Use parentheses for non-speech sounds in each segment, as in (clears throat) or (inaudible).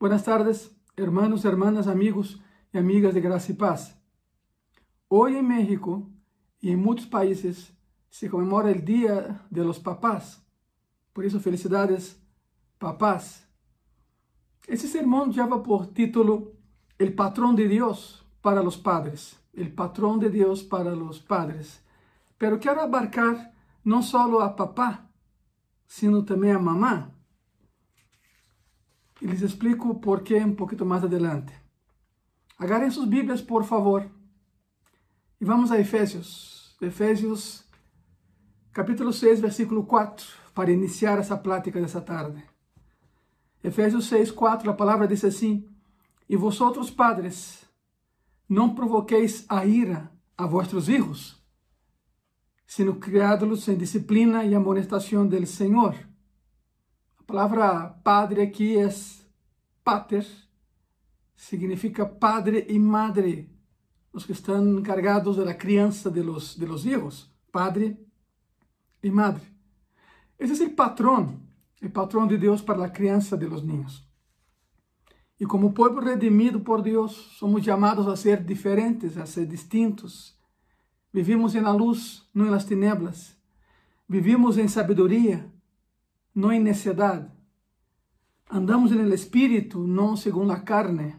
Buenas tardes, hermanos, hermanas, amigos y amigas de Gracia y Paz. Hoy en México y en muchos países se conmemora el Día de los Papás. Por eso, felicidades, papás. Ese sermón lleva por título El patrón de Dios para los padres. El patrón de Dios para los padres. Pero quiero abarcar no solo a papá, sino también a mamá y les explico por qué un poquito más adelante. Agarren sus Biblias, por favor, y vamos a Efesios. Efesios, capítulo 6, versículo 4, para iniciar essa plática dessa tarde. Efésios 6, 4, a palavra diz assim: E vosotros, padres, não provoqueis a ira a vossos hijos, sino criados em disciplina e amonestação del Senhor palavra padre aqui é pater, significa padre e madre, os que estão encargados da criança de los, de los hijos, padre e madre. Esse é o patrão, o patrão de Deus para a criança de los niños. E como povo redimido por Deus, somos chamados a ser diferentes, a ser distintos. Vivimos na luz, não nas tinieblas. Vivimos em sabedoria, não em necedade. Andamos no espírito, não segundo a carne.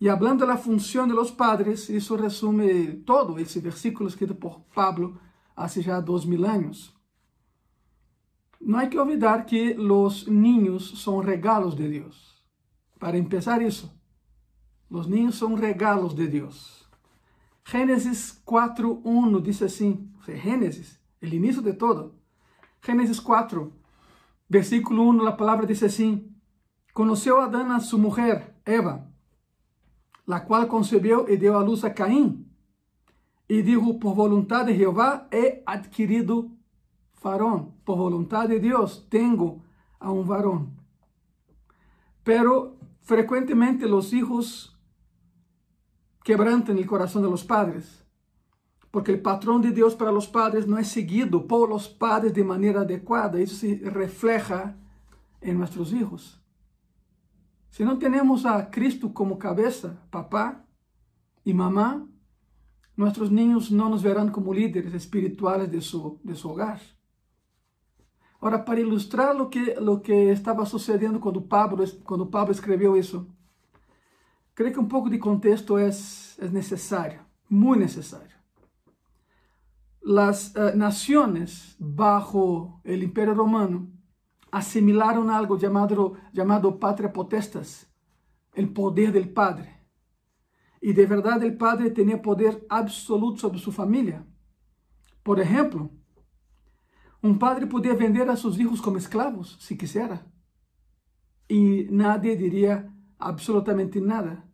E hablando da função de los padres, isso resume todo esse versículo escrito por Pablo há já dois mil. Não há que olvidar que os niños são regalos de Deus. Para empezar isso, os niños são regalos de Deus. Gênesis 4.1 diz assim, Gênesis, o início de todo. Gênesis 4, Versículo 1, a palavra diz assim: Conheceu Adão a sua mulher, Eva, la qual concebeu e deu a luz a Caim, e dijo: Por vontade de Jeová he adquirido varón. Por vontade de Deus tenho a um varón. Pero frecuentemente los hijos quebrantan el corazón de los padres porque el patrón de Dios para los padres no es seguido por los padres de manera adecuada. Eso se refleja en nuestros hijos. Si no tenemos a Cristo como cabeza, papá y mamá, nuestros niños no nos verán como líderes espirituales de su, de su hogar. Ahora, para ilustrar lo que, lo que estaba sucediendo cuando Pablo, cuando Pablo escribió eso, creo que un poco de contexto es, es necesario, muy necesario las uh, naciones bajo el Imperio Romano asimilaron algo llamado, llamado patria potestas, el poder del padre. Y de verdad el padre tenía poder absoluto sobre su familia. Por ejemplo, un padre podía vender a sus hijos como esclavos, si quisiera. Y nadie diría absolutamente nada.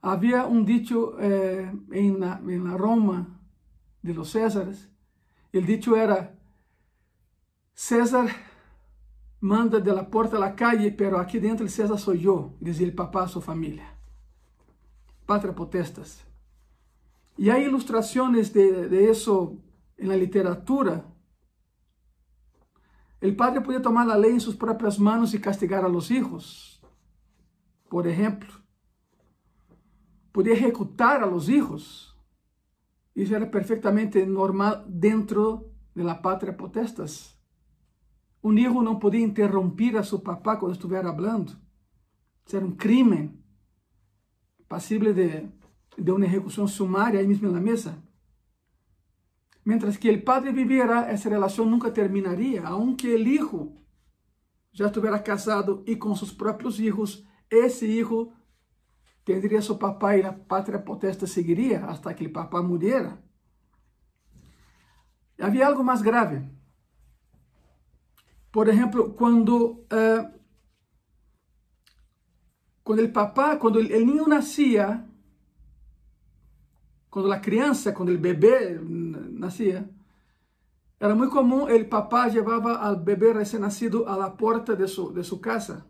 Había un dicho eh, en, la, en la Roma de los Césares, el dicho era, César manda de la puerta a la calle, pero aquí dentro César soy yo, decía el papá a su familia. Patria potestas. Y hay ilustraciones de, de eso en la literatura. El padre podía tomar la ley en sus propias manos y castigar a los hijos. Por ejemplo, podía ejecutar a los hijos isso era perfeitamente normal dentro da pátria potestas. Um hijo não podia interromper a seu papá quando estivesse falando. Isso era um crime passível de, de uma execução sumária aí mesmo na mesa. Mientras que o padre viviera, essa relação nunca terminaria, aunque o hijo já estivesse casado e com seus próprios filhos, esse hijo tendría su papá y la patria potesta seguiría hasta que el papá muriera. Había algo más grave. Por ejemplo, cuando, uh, cuando el papá, cuando el, el, niño nacía, cuando la crianza, cuando el bebé nacía, era muy común el papá llevaba al bebé recién nacido a la puerta de de su casa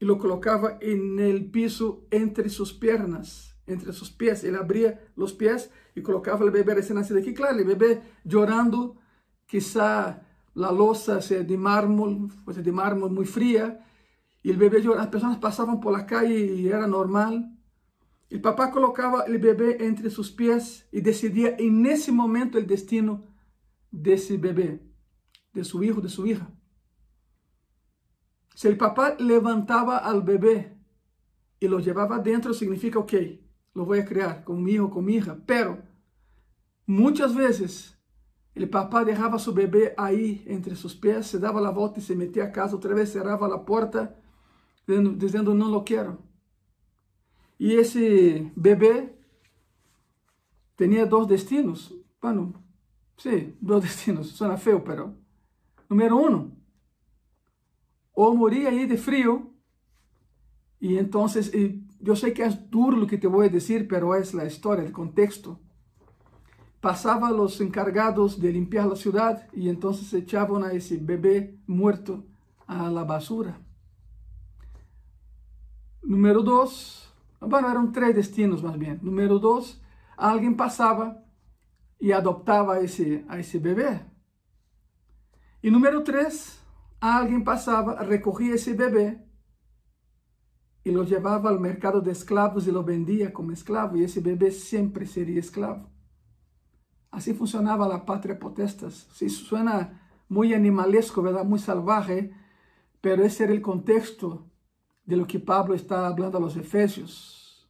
y lo colocaba en el piso entre sus piernas, entre sus pies. Él abría los pies y colocaba el bebé recién nacido aquí. Claro, el bebé llorando, quizá la losa sea de mármol, pues de mármol muy fría, Y el bebé lloraba, las personas pasaban por la calle y era normal. El papá colocaba el bebé entre sus pies y decidía en ese momento el destino de ese bebé, de su hijo, de su hija. Si el papá levantaba al bebé y lo llevaba dentro, significa, ok, lo voy a criar con mi hijo, con mi hija. Pero muchas veces el papá dejaba a su bebé ahí entre sus pies, se daba la vuelta y se metía a casa, otra vez cerraba la puerta, diciendo, no lo quiero. Y ese bebé tenía dos destinos. Bueno, sí, dos (laughs) destinos. Suena feo, pero... Número uno, o moría ahí de frío. Y entonces, yo sé que es duro lo que te voy a decir, pero es la historia, el contexto. Pasaba los encargados de limpiar la ciudad y entonces echaban a ese bebé muerto a la basura. Número dos, bueno, eran tres destinos más bien. Número dos, alguien pasaba y adoptaba a ese, a ese bebé. Y número tres, alguien pasaba, recogía ese bebé y lo llevaba al mercado de esclavos y lo vendía como esclavo y ese bebé siempre sería esclavo. Así funcionaba la patria potestas. Sí, suena muy animalesco, ¿verdad? Muy salvaje, pero ese era el contexto de lo que Pablo está hablando a los efesios.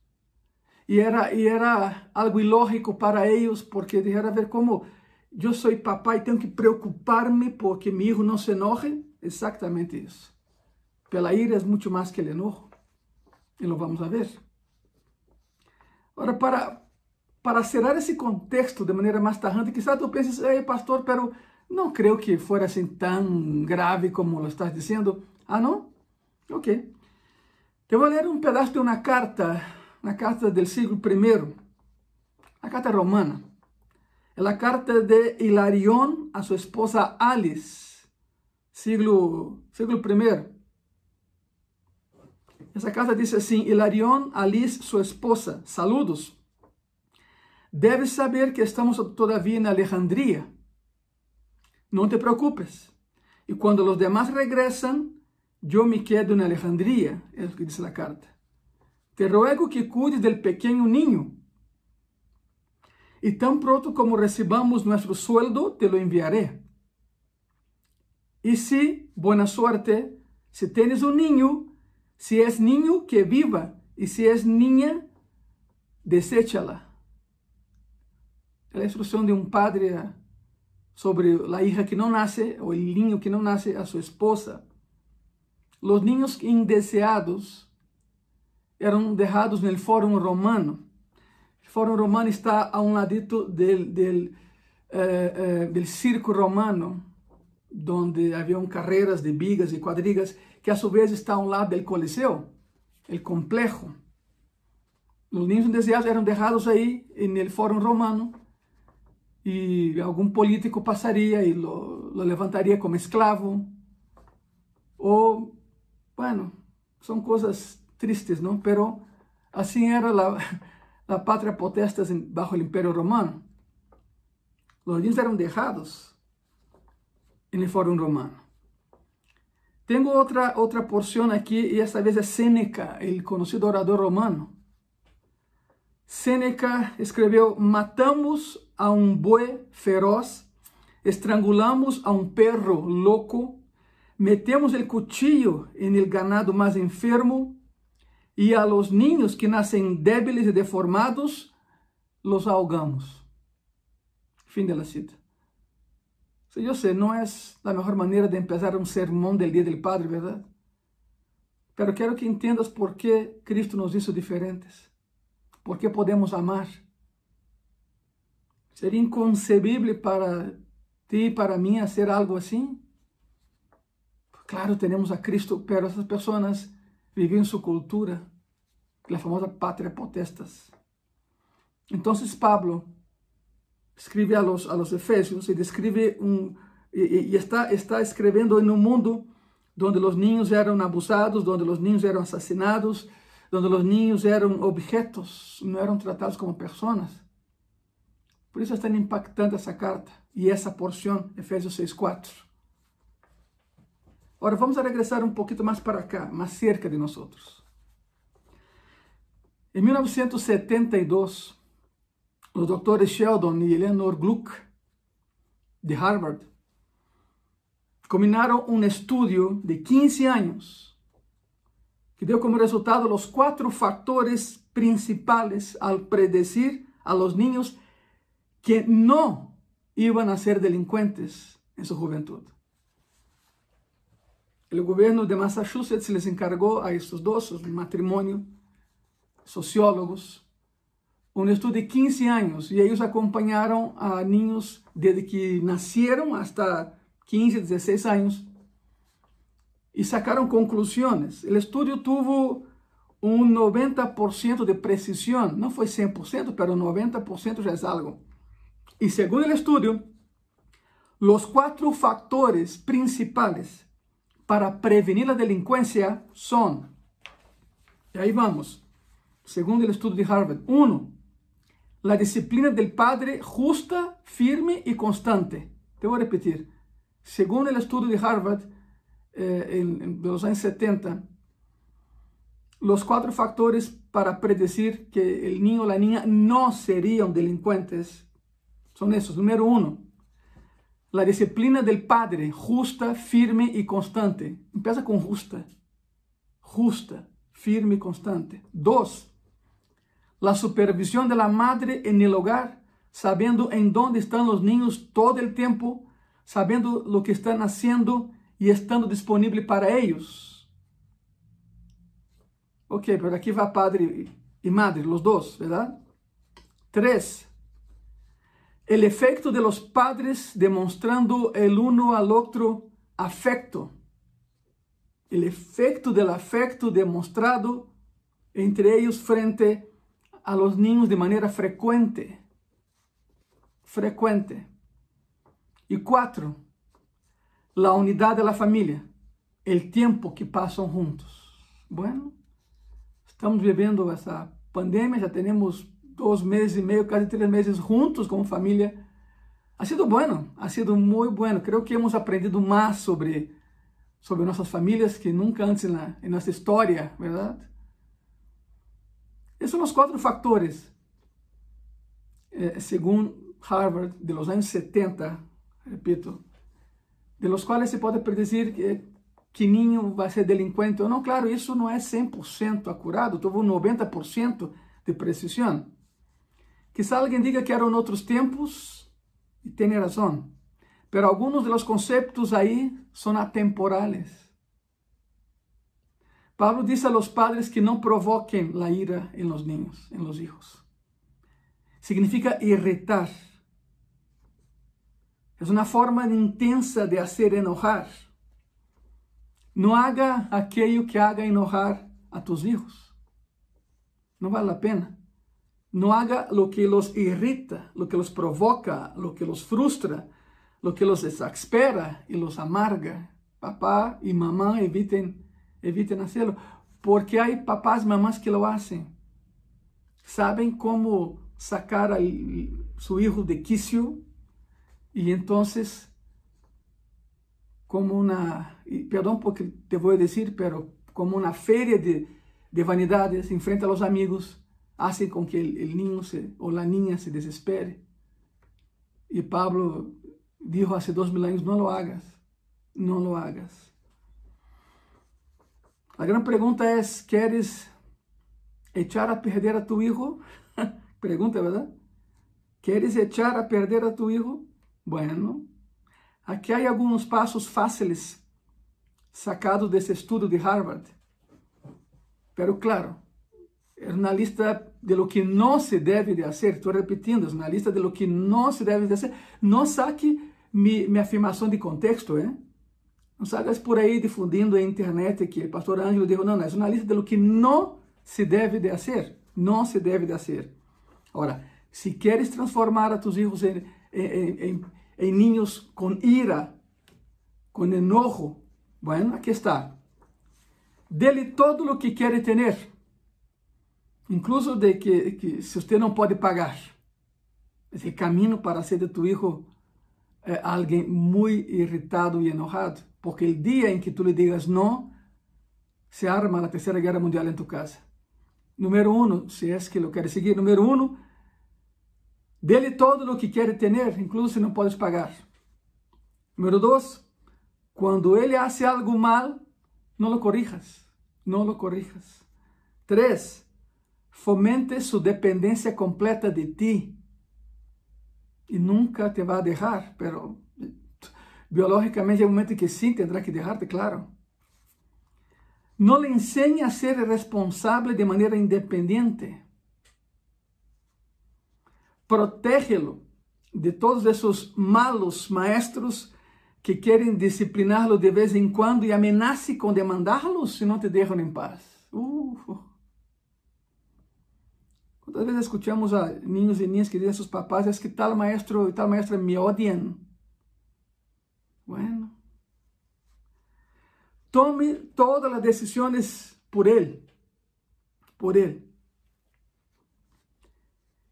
Y era, y era algo ilógico para ellos porque dijeron, a ver, ¿cómo yo soy papá y tengo que preocuparme porque mi hijo no se enoje? Exactamente eso. Pero la ira es mucho más que el enojo. Y lo vamos a ver. Ahora, para, para cerrar ese contexto de manera más tajante, quizás tú pienses, hey, pastor, pero no creo que fuera así tan grave como lo estás diciendo. Ah, ¿no? Ok. Te voy a leer un pedazo de una carta, una carta del siglo I, la carta romana. Es la carta de Hilarión a su esposa Alice, siglo, siglo I. Esa carta dice así, Hilarión, Alice, su esposa, saludos. Debes saber que estamos todavía en Alejandría. No te preocupes. Y cuando los demás regresan, yo me quedo en Alejandría, es lo que dice la carta. Te ruego que cuides del pequeño niño. Y tan pronto como recibamos nuestro sueldo, te lo enviaré. Y si, buena suerte, si tienes un niño, si es niño, que viva. Y si es niña, deséchala. Es la instrucción de un padre sobre la hija que no nace, o el niño que no nace, a su esposa. Los niños indeseados eram dejados no Fórum Romano. O Fórum Romano está a um ladito del, eh, eh, circo romano, onde haviam carreiras de bigas e quadrigas, que a su vez está a um lado do Coliseu, o complejo. Os niños indeseados eram deixados aí no Fórum Romano e algum político passaria e lo, levantaria como escravo ou Bueno, son cosas tristes, ¿no? Pero así era la, la patria potestas bajo el imperio romano. Los niños eran dejados el foro romano. Tengo otra, otra porción aquí y esta vez es Séneca, el conocido orador romano. Séneca escribió, matamos a un buey feroz, estrangulamos a un perro loco, metemos el cuchillo en el ganado más enfermo y a los niños que nacen débiles y deformados, los ahogamos. Fin de la cita. Yo sé, no es la mejor manera de empezar un sermón del Día del Padre, ¿verdad? Pero quiero que entiendas por qué Cristo nos hizo diferentes. Por qué podemos amar. Sería inconcebible para ti y para mí hacer algo así. Claro, tenemos a Cristo, pero esas personas viven su cultura, la famosa patria potestas. Entonces Pablo escribe a los, a los Efesios y describe un, y, y está, está escribiendo en un mundo donde los niños eran abusados, donde los niños eran asesinados, donde los niños eran objetos, no eran tratados como personas. Por isso é tão impactante essa carta e essa porção, Efésios 6,4. Ahora vamos a regresar un poquito más para acá, más cerca de nosotros. En 1972, los doctores Sheldon y Eleanor Gluck de Harvard combinaron un estudio de 15 años que dio como resultado los cuatro factores principales al predecir a los niños que no iban a ser delincuentes en su juventud. El gobierno de Massachusetts les encargó a estos dos, matrimonio, sociólogos, un estudio de 15 años y ellos acompañaron a niños desde que nacieron hasta 15, 16 años y sacaron conclusiones. El estudio tuvo un 90% de precisión, no fue 100%, pero 90% ya es algo. Y según el estudio, los cuatro factores principales para prevenir la delincuencia son, y ahí vamos, según el estudio de Harvard, uno, la disciplina del padre justa, firme y constante. Te voy a repetir, según el estudio de Harvard eh, en, los años 70, los cuatro factores para predecir que el niño o la niña no serían delincuentes son esos. Número uno, la disciplina del padre, justa, firme y constante. Empieza con justa. Justa, firme y constante. Dos, la supervisión de la madre en el hogar, sabiendo en dónde están los niños todo el tiempo, sabiendo lo que están haciendo y estando disponible para ellos. Ok, pero aquí va padre y madre, los dos, ¿verdad? Tres, el efecto de los padres demostrando el uno al otro afecto. El efecto del afecto demostrado entre ellos frente a los niños de manera frecuente. Frecuente. Y cuatro, la unidad de la familia, el tiempo que pasan juntos. Bueno, estamos viviendo esa pandemia, ya tenemos dos meses y medio, casi tres meses juntos como familia. Ha sido bueno, ha sido muy bueno. Creo que hemos aprendido más sobre, sobre nuestras familias que nunca antes en, la, en nuestra historia, ¿verdad? Esos son los cuatro factores, eh, según Harvard, de los años 70, repito, de los cuales se puede predecir que, que niño va a ser delincuente o no. Claro, eso no es 100% acurado, un 90% de precisión. Quizá alguien diga que eran otros tiempos y tiene razón, pero algunos de los conceptos ahí son atemporales. Pablo dice a los padres que no provoquen la ira en los niños, en los hijos. Significa irritar. Es una forma intensa de hacer enojar. No haga aquello que haga enojar a tus hijos. No vale la pena. No haga lo que los irrita, lo que los provoca, lo que los frustra, lo que los exaspera y los amarga. Papá y mamá eviten, eviten hacerlo, porque hay papás mamás que lo hacen. Saben cómo sacar a su hijo de quicio y entonces como una, perdón porque te voy a decir, pero como una feria de, de vanidades enfrente a los amigos, hace con que el niño se, o niña se desespere. Y Pablo dijo hace dos mil años, no lo hagas, no lo hagas. La gran pregunta es, ¿quieres echar a perder a tu hijo? (laughs) pregunta, ¿verdad? ¿Quieres echar a perder a tu hijo? Bueno, aquí hay algunos pasos fáciles sacados de ese estudio de Harvard. Pero claro, es una lista de lo que no se debe de hacer. Estoy repitiendo, es una lista de lo que no se debe de hacer. No saque mi, mi afirmación de contexto, ¿eh? No salgas por ahí difundindo en internet que el pastor Ángelo dijo, no, no, es una lista de lo que no se debe de hacer. No se debe de hacer. Ahora, si quieres transformar a tus hijos en, en, en, en niños con ira, con enojo, bueno, aquí está. Dele todo lo que quiere tener incluso de que, que se usted não pode pagar, esse caminho para ser de tu hijo eh, alguém muito irritado e enojado, porque el día en que tú le digas no, se arma la tercera guerra mundial en tu casa. Número uno, si es que lo quieres seguir. Número uno, dele todo lo que quiere tener, incluso si no puedes pagar. Número dos, cuando él hace algo mal, no lo corrijas, no lo corrijas. Tres, fomente su dependencia completa de ti y nunca te va a dejar, pero biológicamente hay un momento que sí tendrá que dejarte, claro. No le enseñe a ser responsable de manera independiente. Protégelo de todos esos malos maestros que querem discipliná-lo de vez em quando e ameace com demandá-los se não te deixam em paz. Uh. Quantas vezes escutamos a niños e niñas que dizem a seus papás é que tal maestro e tal maestra me odiam. Bueno. Tome todas as decisões por ele. Por ele.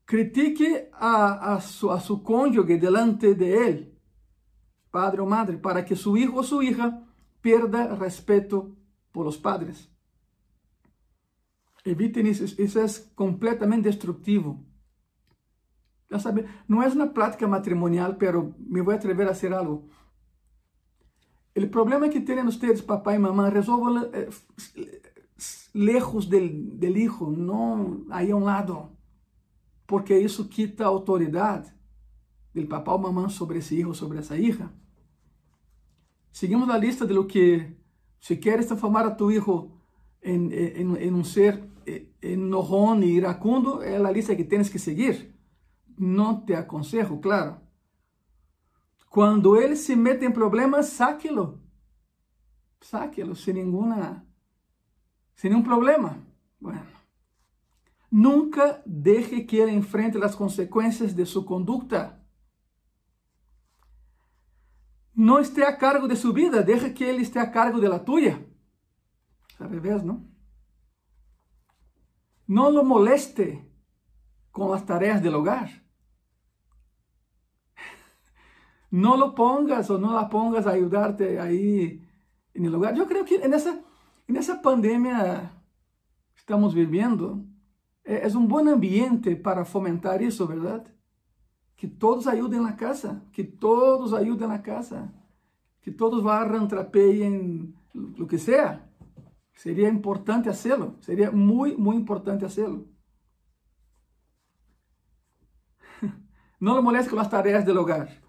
Critique a, a, su, a su cônjuge delante de ele padre o madre, para que su hijo o su hija pierda respeto por los padres. Eviten isso, isso é completamente destrutivo. Já sabe, não é uma prática matrimonial, pero me vou atrever a hacer algo. O problema que têm vocês, papai e mamãe, resolvam eh, lejos del hijo, não aí a um lado, porque isso quita a autoridade do papai ou mamãe sobre esse hijo, sobre essa hija. Seguimos a lista de lo que, si quieres transformar a tu hijo en, en, en ser enojón y iracundo, es la lista que tienes que seguir. No te aconsejo, claro. Cuando él se mete en problemas, sáquelo. Sáquelo sin ninguna, sin ningún problema. Bueno. Nunca deje que él enfrente las consecuencias de su conducta. não esteja a cargo de sua vida, deixa que ele esteja a cargo de la tuya. Al revés, ¿no? No lo moleste con las tareas del hogar. No lo pongas o no la pongas a ayudarte ahí en el hogar. Yo creo que en esa pandemia estamos viviendo, es un buen ambiente para fomentar eso, ¿verdad? Que todos ayuden na casa, que todos ayuden na casa, que todos barran, trapeiem, o que seja. Seria importante hacerlo, seria muito, muito importante hacerlo. (laughs) Não lo moleste com as tarefas do hogar.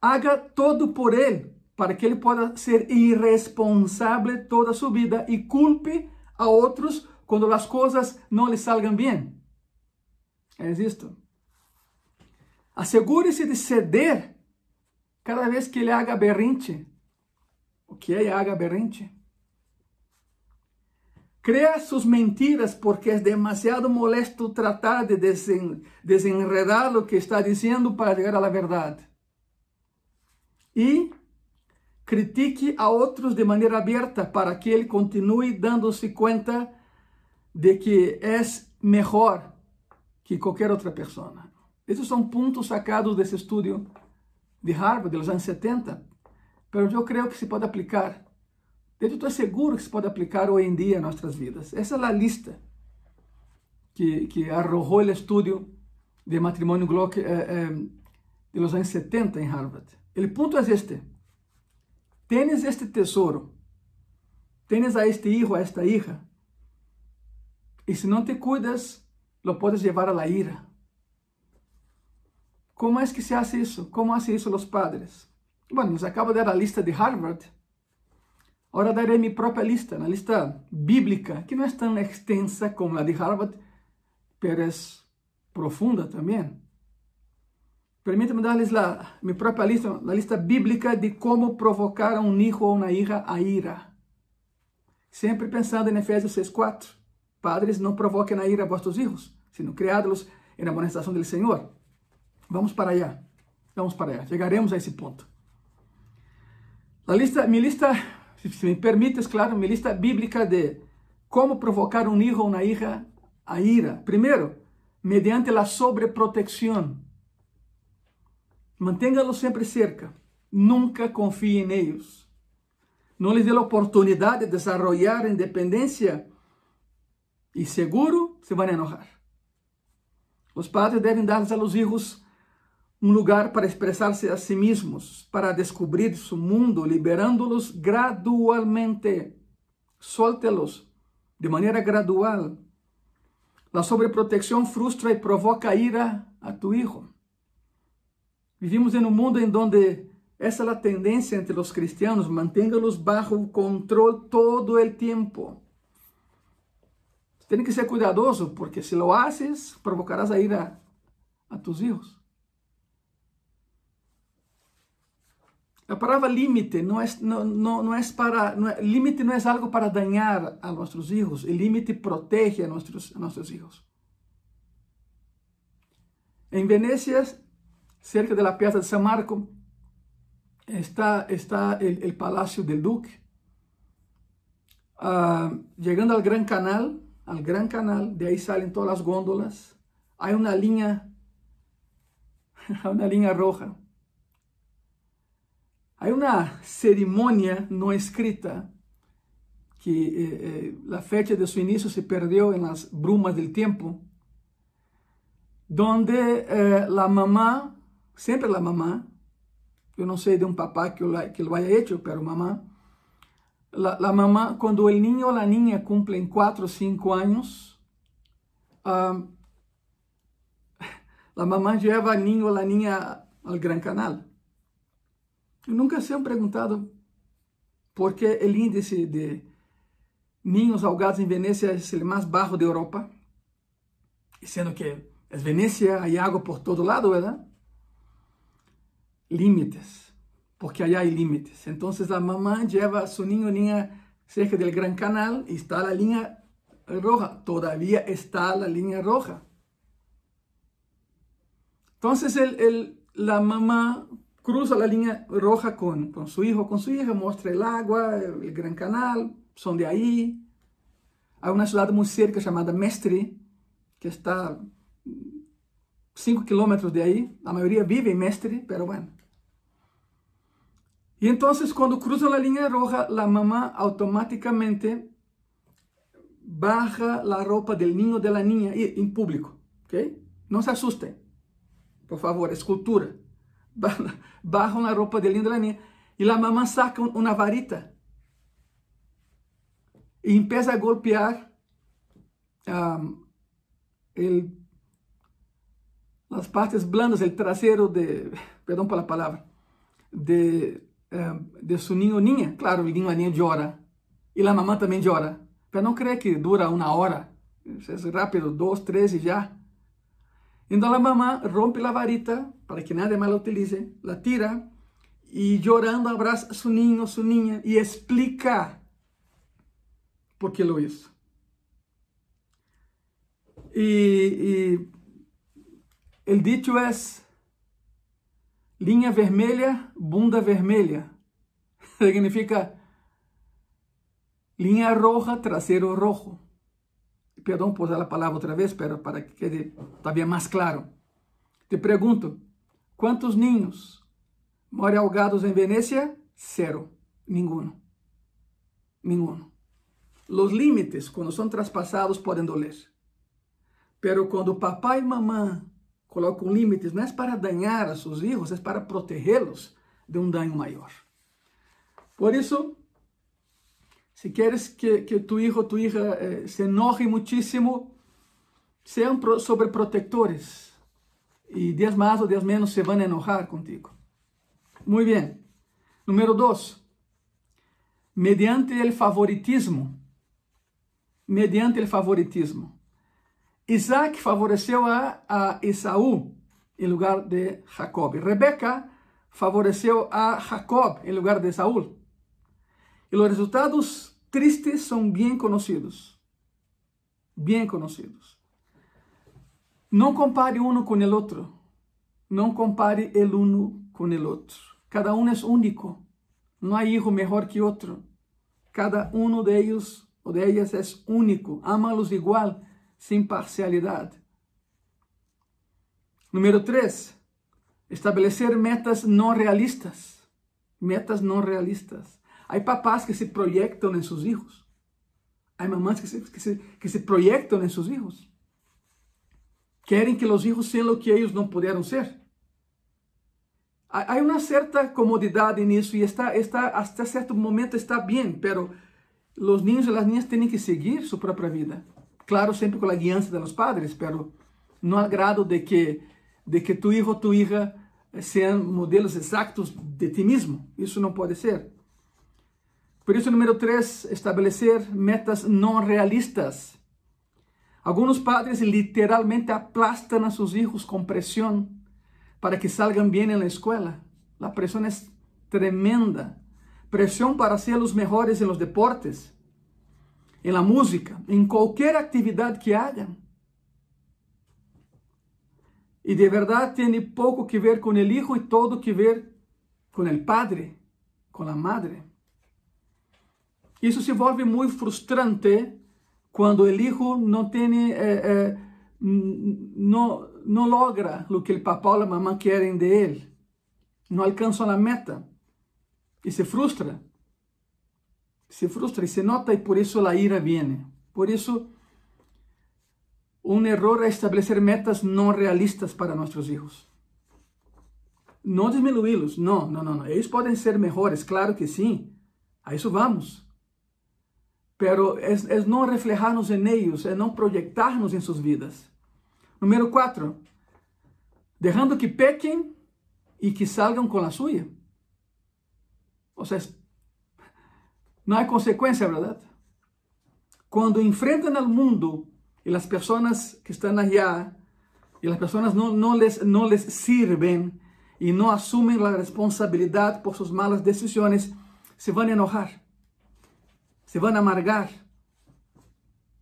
Haga todo por ele, para que ele possa ser irresponsável toda sua vida e culpe a outros quando as coisas não lhe salgam bem. É isto. Assegure-se de ceder cada vez que ele haga berrinche. O que é haga berrinche? Crea sus mentiras porque es demasiado molesto tratar de desen, desenredar lo que está diciendo para llegar a la Y critique a otros de manera abierta para que él continúe dándose cuenta de que es mejor que cualquier otra persona. Esses são pontos sacados desse estudo de Harvard, dos anos 70, mas eu creio que se pode aplicar. Eu estou seguro que se pode aplicar hoje em dia em nossas vidas. Essa é a lista que, que arrojou o estudo de matrimônio Glock eh, eh, de anos 70 em Harvard. O ponto é este. Tens este tesouro. Tens a este hijo, a esta hija. E se não te cuidas, lo podes levar a la ira. Como é que se hace isso? Como hacen isso os padres? Bueno, nos acabo de dar a lista de Harvard. Agora darei minha própria lista, na lista bíblica, que não é tão extensa como a de Harvard, mas é profunda também. Permítame darles la, minha própria lista, a lista bíblica de como provocar a um hijo ou uma hija a ira. Sempre pensando em Efésios 6,4. Padres, não provoquem a ira a vossos hijos, sino criados em amonestação do Senhor. Vamos para allá. Vamos para allá. Chegaremos a esse ponto. A lista, minha lista, se me permites, claro, minha lista bíblica de como provocar um hijo ou uma hija a ira. Primeiro, mediante a sobreprotecção. Manténgalo sempre cerca. Nunca confie em eles. não lhes dê a oportunidade de desarrollar independência e seguro se vão enojar. Os padres devem dar a los hijos um lugar para expressar-se a si mesmos, para descobrir seu mundo, liberando-los gradualmente. Suéltelos de maneira gradual. A sobreprotecção frustra e provoca ira a tu hijo. Vivimos em um mundo em donde essa é a tendência entre os cristianos, mantenha-los bajo controle todo o tempo. Tem que ser cuidadoso, porque se lo haces, provocarás a ira a tus hijos. A palavra limite não é, não, não, não é para. Não é, limite não é algo para dañar a nossos filhos. O limite protege a nossos, a nossos filhos. Em Venecia, cerca da Piazza de San Marco, está, está o Palácio del Duque. Uh, chegando ao Gran Canal, ao Gran Canal, de aí saem todas as gôndolas. Há uma linha, uma linha (laughs) roja Há uma cerimônia não escrita que eh, eh, a fecha de seu início se perdeu em las brumas del tempo, donde eh, la mamá, sempre la mamá, eu não sei de um papá que, lo, que lo haya hecho, pero mamá, la, la mamá, quando o niño ou a niña cumplen 4 ou 5 anos, uh, (laughs) la mamá lleva al niño ou a niña al Gran Canal. Nunca se han preguntado por que o índice de ninhos ahogados em Venecia é o mais baixo da Europa, sendo que é Venecia, há água por todo lado, ¿verdad? Límites, porque allá há límites. Então, a mamã leva a seu ninho niña cerca do Gran Canal e está a linha roja. Todavía está a linha roja. Então, a mamã cruza la línea roja con, con su hijo, con su hija, muestra el agua, el gran canal, son de ahí. Hay una ciudad muy cerca llamada Mestre, que está 5 kilómetros de ahí. La mayoría vive en Mestre, pero bueno. Y entonces cuando cruza la línea roja, la mamá automáticamente baja la ropa del niño de la niña en público. ¿okay? No se asusten, por favor, es cultura. (laughs) barram na roupa de linda niña. E a mamã saca uma varita e empieza a golpear um, el, as partes blandas, o traseiro de, (laughs) perdão pela palavra, de, um, de su niño niña. Claro, o niño a niña llora. E a mamã também llora. Para não crer que dura uma hora. É rápido, dois, três e já. Então a mamã rompe a varita para que nadie mais la utilize, la tira e llorando abraça a su niño, su niña e explica por que lo hizo. E, e o dicho é linha vermelha, bunda vermelha. (laughs) Significa linha roja, traseiro rojo. Perdão por usar a palavra outra vez, pero para que quede todavía mais claro. Te pergunto, quantos ninhos moram ahogados em Venecia? Zero. Ninguno. Ninguno. Los límites, quando são traspassados, podem doler. Pero quando papai e mamãe colocam límites, não é para danhar a seus filhos, é para protegê-los de um dano maior. Por isso, se queres que, que tu hijo ou tu hija eh, se enoje muchísimo, pro, sobreprotectores. E dias mais ou dias menos se vão enojar contigo. Muito bem. Número dois. Mediante o favoritismo. Mediante o favoritismo. Isaac favoreceu a, a Esaú em lugar de Jacob. Rebeca favoreceu a Jacob em lugar de Saúl. E os resultados tristes são bem conhecidos. Bem conhecidos. Não compare um com o outro. Não compare um com o outro. Cada um é único. Não há hijo melhor que outro. Cada um de ou de ellas é único. Ama-los igual, sem parcialidade. Número 3. Estabelecer metas não realistas. Metas não realistas. Hay papás que se proyectan en sus hijos. Hay mamás que se, que se, que se proyectan en sus hijos. Quieren que los hijos sean lo que ellos no pudieron ser. Hay una cierta comodidad en eso y está, está, hasta cierto momento está bien, pero los niños y las niñas tienen que seguir su propia vida. Claro, siempre con la guianza de los padres, pero no al grado de que, de que tu hijo o tu hija sean modelos exactos de ti mismo. Eso no puede ser. Por eso, número tres, establecer metas no realistas. Algunos padres literalmente aplastan a sus hijos con presión para que salgan bien en la escuela. La presión es tremenda. Presión para ser los mejores en los deportes, en la música, en cualquier actividad que hagan. Y de verdad tiene poco que ver con el hijo y todo que ver con el padre, con la madre. Eso se vuelve muy frustrante cuando el hijo no tiene, eh, eh, no, no logra lo que el papá o la mamá quieren de él. No alcanza la meta. Y se frustra. Se frustra y se nota y por eso la ira viene. Por eso un error es establecer metas no realistas para nuestros hijos. No disminuirlos, no, no, no, no. Ellos pueden ser mejores, claro que sí. A eso vamos. Pero es, es no reflejarnos en ellos, es no proyectarnos en sus vidas. Número cuatro, dejando que pequen y que salgan con la suya. O sea, no hay consecuencia, ¿verdad? Cuando enfrentan al mundo y las personas que están allá y las personas no, les, no les sirven y no asumen la responsabilidad por sus malas decisiones, se van a enojar, se van a amargar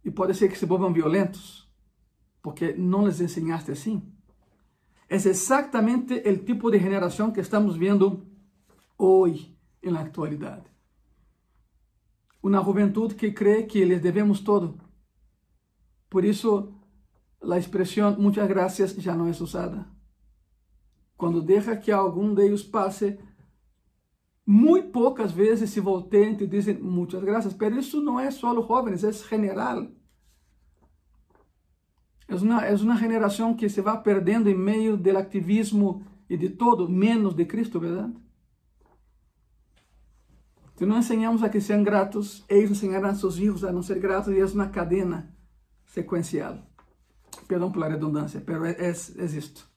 y puede ser que se vuelvan violentos porque no les enseñaste así. Es exactamente el tipo de generación que estamos viendo hoy en la actualidad. Una juventud que cree que les debemos todo. Por eso la expresión muchas gracias ya no es usada. Cuando deja que algún de ellos pase, muy pocas veces se voltean y dicen muchas gracias, pero eso no es solo jóvenes, es general. É uma, é uma geração que se vai perdendo em meio do ativismo e de todo, menos de Cristo, verdade? Se não ensinamos a que sejam gratos, eles ensinarão a seus filhos a não ser gratos e é uma cadena sequencial. Perdão pela redundância, mas é, é, é isto.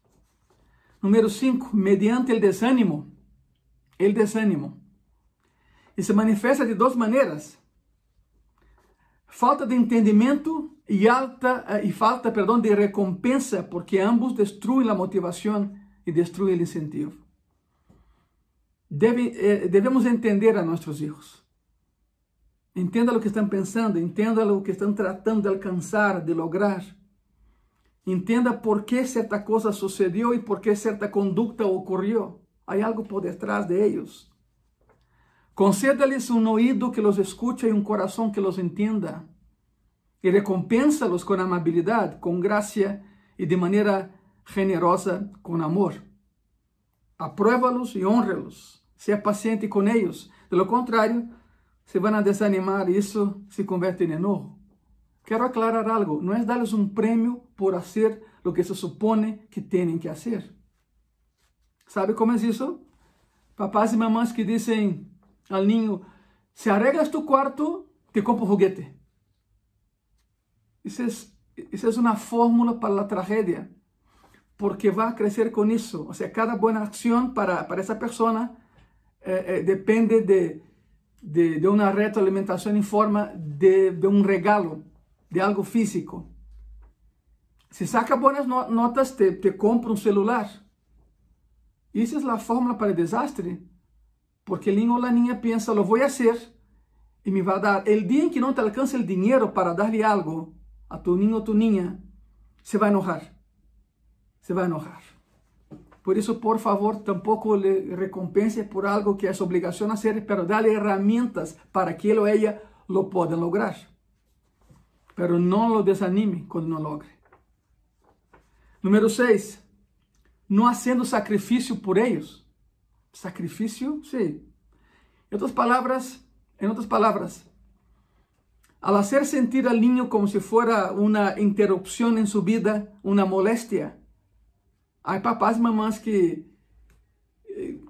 Número 5, mediante o desânimo. O desânimo. E se manifesta de duas maneiras. Falta de entendimento y, alta, eh, y falta perdón, de recompensa porque ambos destruyen la motivación y destruyen el incentivo. Debe, eh, debemos entender a nuestros hijos. Entenda lo que están pensando, entenda lo que están tratando de alcanzar, de lograr. Entenda por qué cierta cosa sucedió y por qué cierta conducta ocurrió. Hay algo por detrás de ellos. Concédales un oído que los escuche y un corazón que los entienda y recompénsalos con amabilidad, con gracia y de manera generosa con amor. Apruébalos y honralos. Sea paciente con ellos. De lo contrario, se van a desanimar y eso se convierte en enojo. Quiero aclarar algo. No es darles un premio por hacer lo que se supone que tienen que hacer. ¿Sabe cómo es eso? Papás y mamás que dicen al niño, si arreglas tu cuarto, te compro juguete. Isso é, isso é uma fórmula para a tragédia, porque vai crescer com isso. Ou seja, cada boa ação para, para essa pessoa eh, eh, depende de, de, de, uma retroalimentação em forma de, de um regalo, de algo físico. Se saca boas notas, te, te compra um celular. Isso é a fórmula para o desastre, porque el niño ou a niña pensa, lo vou fazer e me vai dar. El dia em que não te alcança o dinheiro para dar-lhe algo, a tu niño o tu niña, se va a enojar. Se va a enojar. Por eso, por favor, tampoco le recompense por algo que es obligación hacer, pero dale herramientas para que él o ella lo puedan lograr. Pero no lo desanime cuando no logre. Número 6. No haciendo sacrificio por ellos. Sacrificio, sí. En otras palabras, en otras palabras, al hacer sentir al niño como si fuera una interrupción en su vida, una molestia, hay papás y mamás que,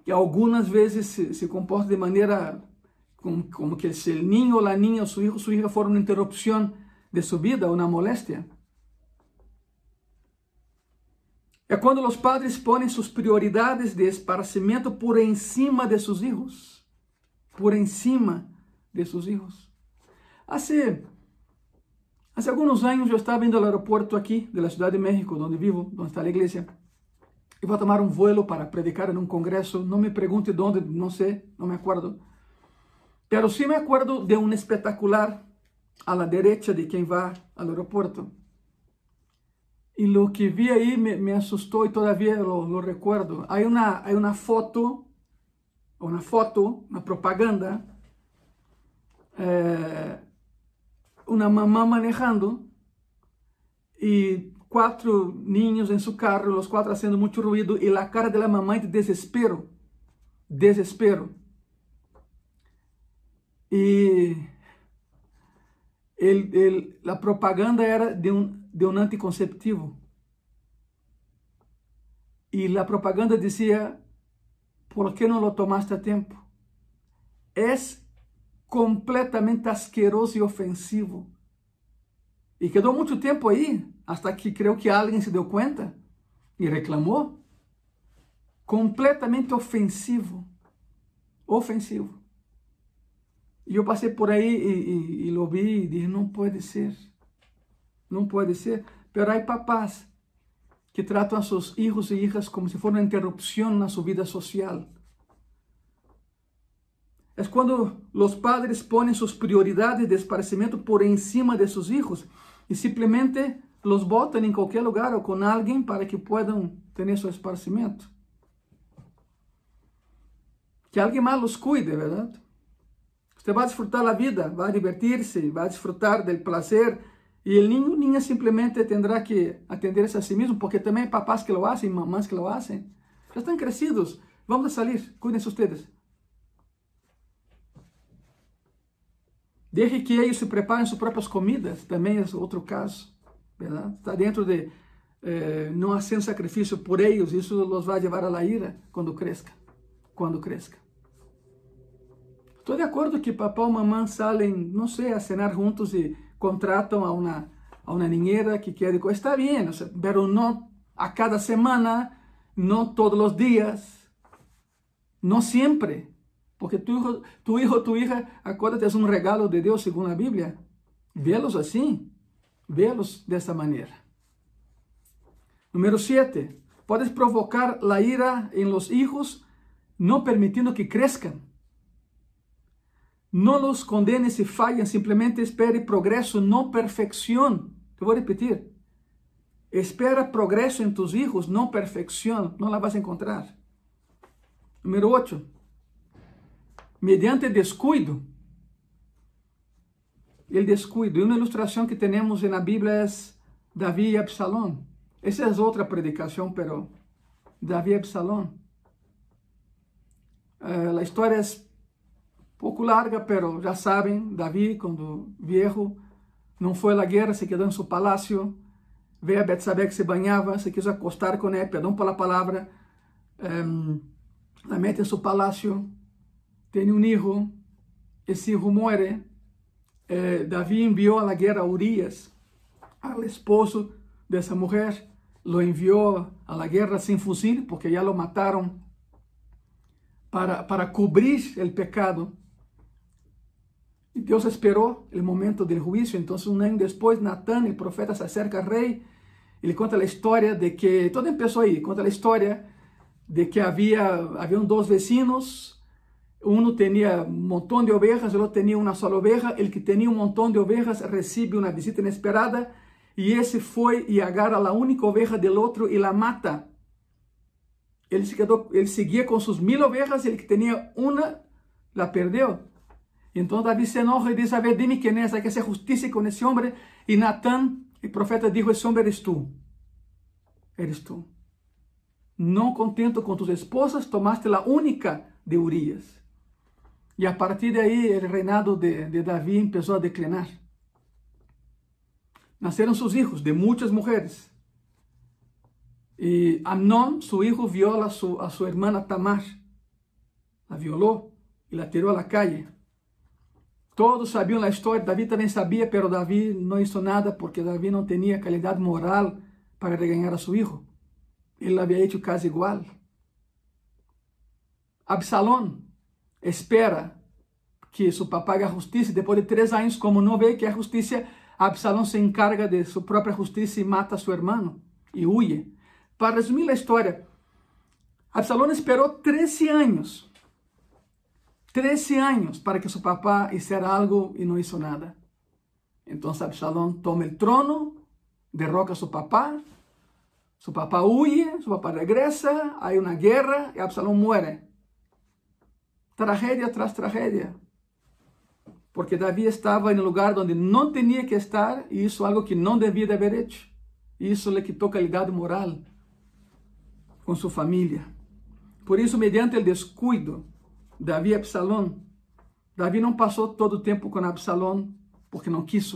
que algunas veces se, se comportan de manera como, como, que niño o la niña, su hijo o su hija fuera una interrupción de su vida, una molestia. É quando os padres põem suas prioridades de esparcimento por encima de seus hijos. Por encima de seus hijos. Hace, hace algunos años eu estava indo ao aeroporto aqui de la Ciudad de México, onde vivo, onde está a igreja. E vou tomar um vuelo para predicar em um congresso. Não me pergunte onde, não sei, não me acordo. Pero sim me acordo de um espetacular à la derecha de quem vai ao aeroporto. Y lo que vi ahí me, me asustó y todavía lo, lo, recuerdo. Hay una, hay una foto, una foto, una propaganda, eh, una mamá manejando y cuatro niños en su carro, los cuatro haciendo mucho ruido y la cara de la de desespero, desespero. Y el, el, la propaganda era de un de um anticonceptivo. E a propaganda dizia: ¿por que não lo tomaste a tempo? É completamente asqueroso e ofensivo. E quedou muito tempo aí, hasta que creio que alguém se deu conta e reclamou. Completamente ofensivo. Ofensivo. E eu passei por aí e, e, e lo vi e disse: não pode ser. Não pode ser. Pero hay papás que tratam a seus hijos e hijas como se fosse uma interrupção na sua vida social. É quando os padres põem suas prioridades de esparcimento por encima de seus hijos e simplesmente los botam em qualquer lugar ou com alguém para que possam ter seu esparcimento. Que alguém mais los cuide, verdade? Você vai desfrutar a vida, vai divertir-se, vai desfrutar do prazer e o niño niña simplesmente terá que atender-se a si mesmo, porque também papás que lo hacen, mamás que lo hacen. Já estão crescidos, vamos a salir, cuídense ustedes. Deje que eles se preparem suas próprias comidas, também é outro caso, verdade? Está dentro de eh, não hacer sacrifício por eles, isso os vai levar la ira quando cresca, quando cresca. Estou de acordo que papá ou mamãe salem, não sei, a cenar juntos e contratam a uma, a uma niñera que quer, está bem, mas não a cada semana, não todos os dias, não sempre, porque tu hijo, tu hijo, tu hija, acuérdate, é um regalo de Deus, segundo a Bíblia. Vê-los assim, vê-los dessa maneira. Número 7. Puedes provocar a ira em los hijos, não permitindo que cresçam. Não los condene se falham, simplesmente espere progresso, não perfeição. Te vou repetir. Espera progresso em tus hijos, não perfeição. Não la vas a encontrar. Número 8. Mediante descuido. El descuido. E uma ilustração que temos na Bíblia é Davi e Absalom. Essa é outra predicação, pero Davi e Absalom. Uh, a história é pouco larga, pero já sabem, Davi, quando viejo, não foi à guerra, se quedou em seu palácio, veio a Betsabé que se banhava, se quis acostar com ele, perdão pela palavra, um, la mete em seu palácio, tem um hijo, esse hijo muere, eh, Davi enviou à guerra Urias, ao esposo dessa mulher, lo enviou à guerra sem fuzil, porque já lo mataram para, para cobrir o pecado. Deus esperou o momento do juízo, então um ano depois, Natán, o profeta, se acerca ao rei, ele conta a história de que, todo começou aí, conta a história de que havia, haviam dois vecinos, um tinha um montão de ovejas, o outro tinha uma só oveja, ele que tinha um montão de ovejas recebe uma visita inesperada, e esse foi e agarra a única oveja do outro e la mata. Ele, se quedou, ele seguia com suas mil ovejas, ele que tinha uma, la perdeu. Então Davi se enoja e diz, a ver, dime quem é, hay que hacer justicia com esse homem. E Natán, o profeta, dijo, esse homem eres tu. Eres tu. Não contento com tus esposas, tomaste a única de Urias. Y a partir de ahí el reinado de, David empezó a declinar. Nacieron sus hijos de muchas mujeres. Y Amnón, su hijo, viola a su, hermana Tamar. La violó y la tiró a la calle. Todos sabían la historia, David también sabía, pero David no hizo nada porque David no tenía calidad moral para regañar a su hijo. Él lo había hecho casi igual. Absalón espera que su papá haga justicia. Después de tres años, como no ve que hay justicia, Absalón se encarga de su propia justicia y mata a su hermano y huye. Para resumir la historia, Absalón esperó 13 años, 13 años para que su papá hiciera algo y no hizo nada. Entonces Absalón toma el trono, derroca a su papá, su papá huye, su papá regresa, hay una guerra y Absalón muere. Tragedia tras tragedia. Porque David estaba en el lugar donde no tenía que estar y hizo algo que no debía de haber hecho. Y eso le quitó calidad moral con su familia. Por isso, mediante o descuido, Davi e Absalão, Davi não passou todo o tempo com Absalão porque não quis.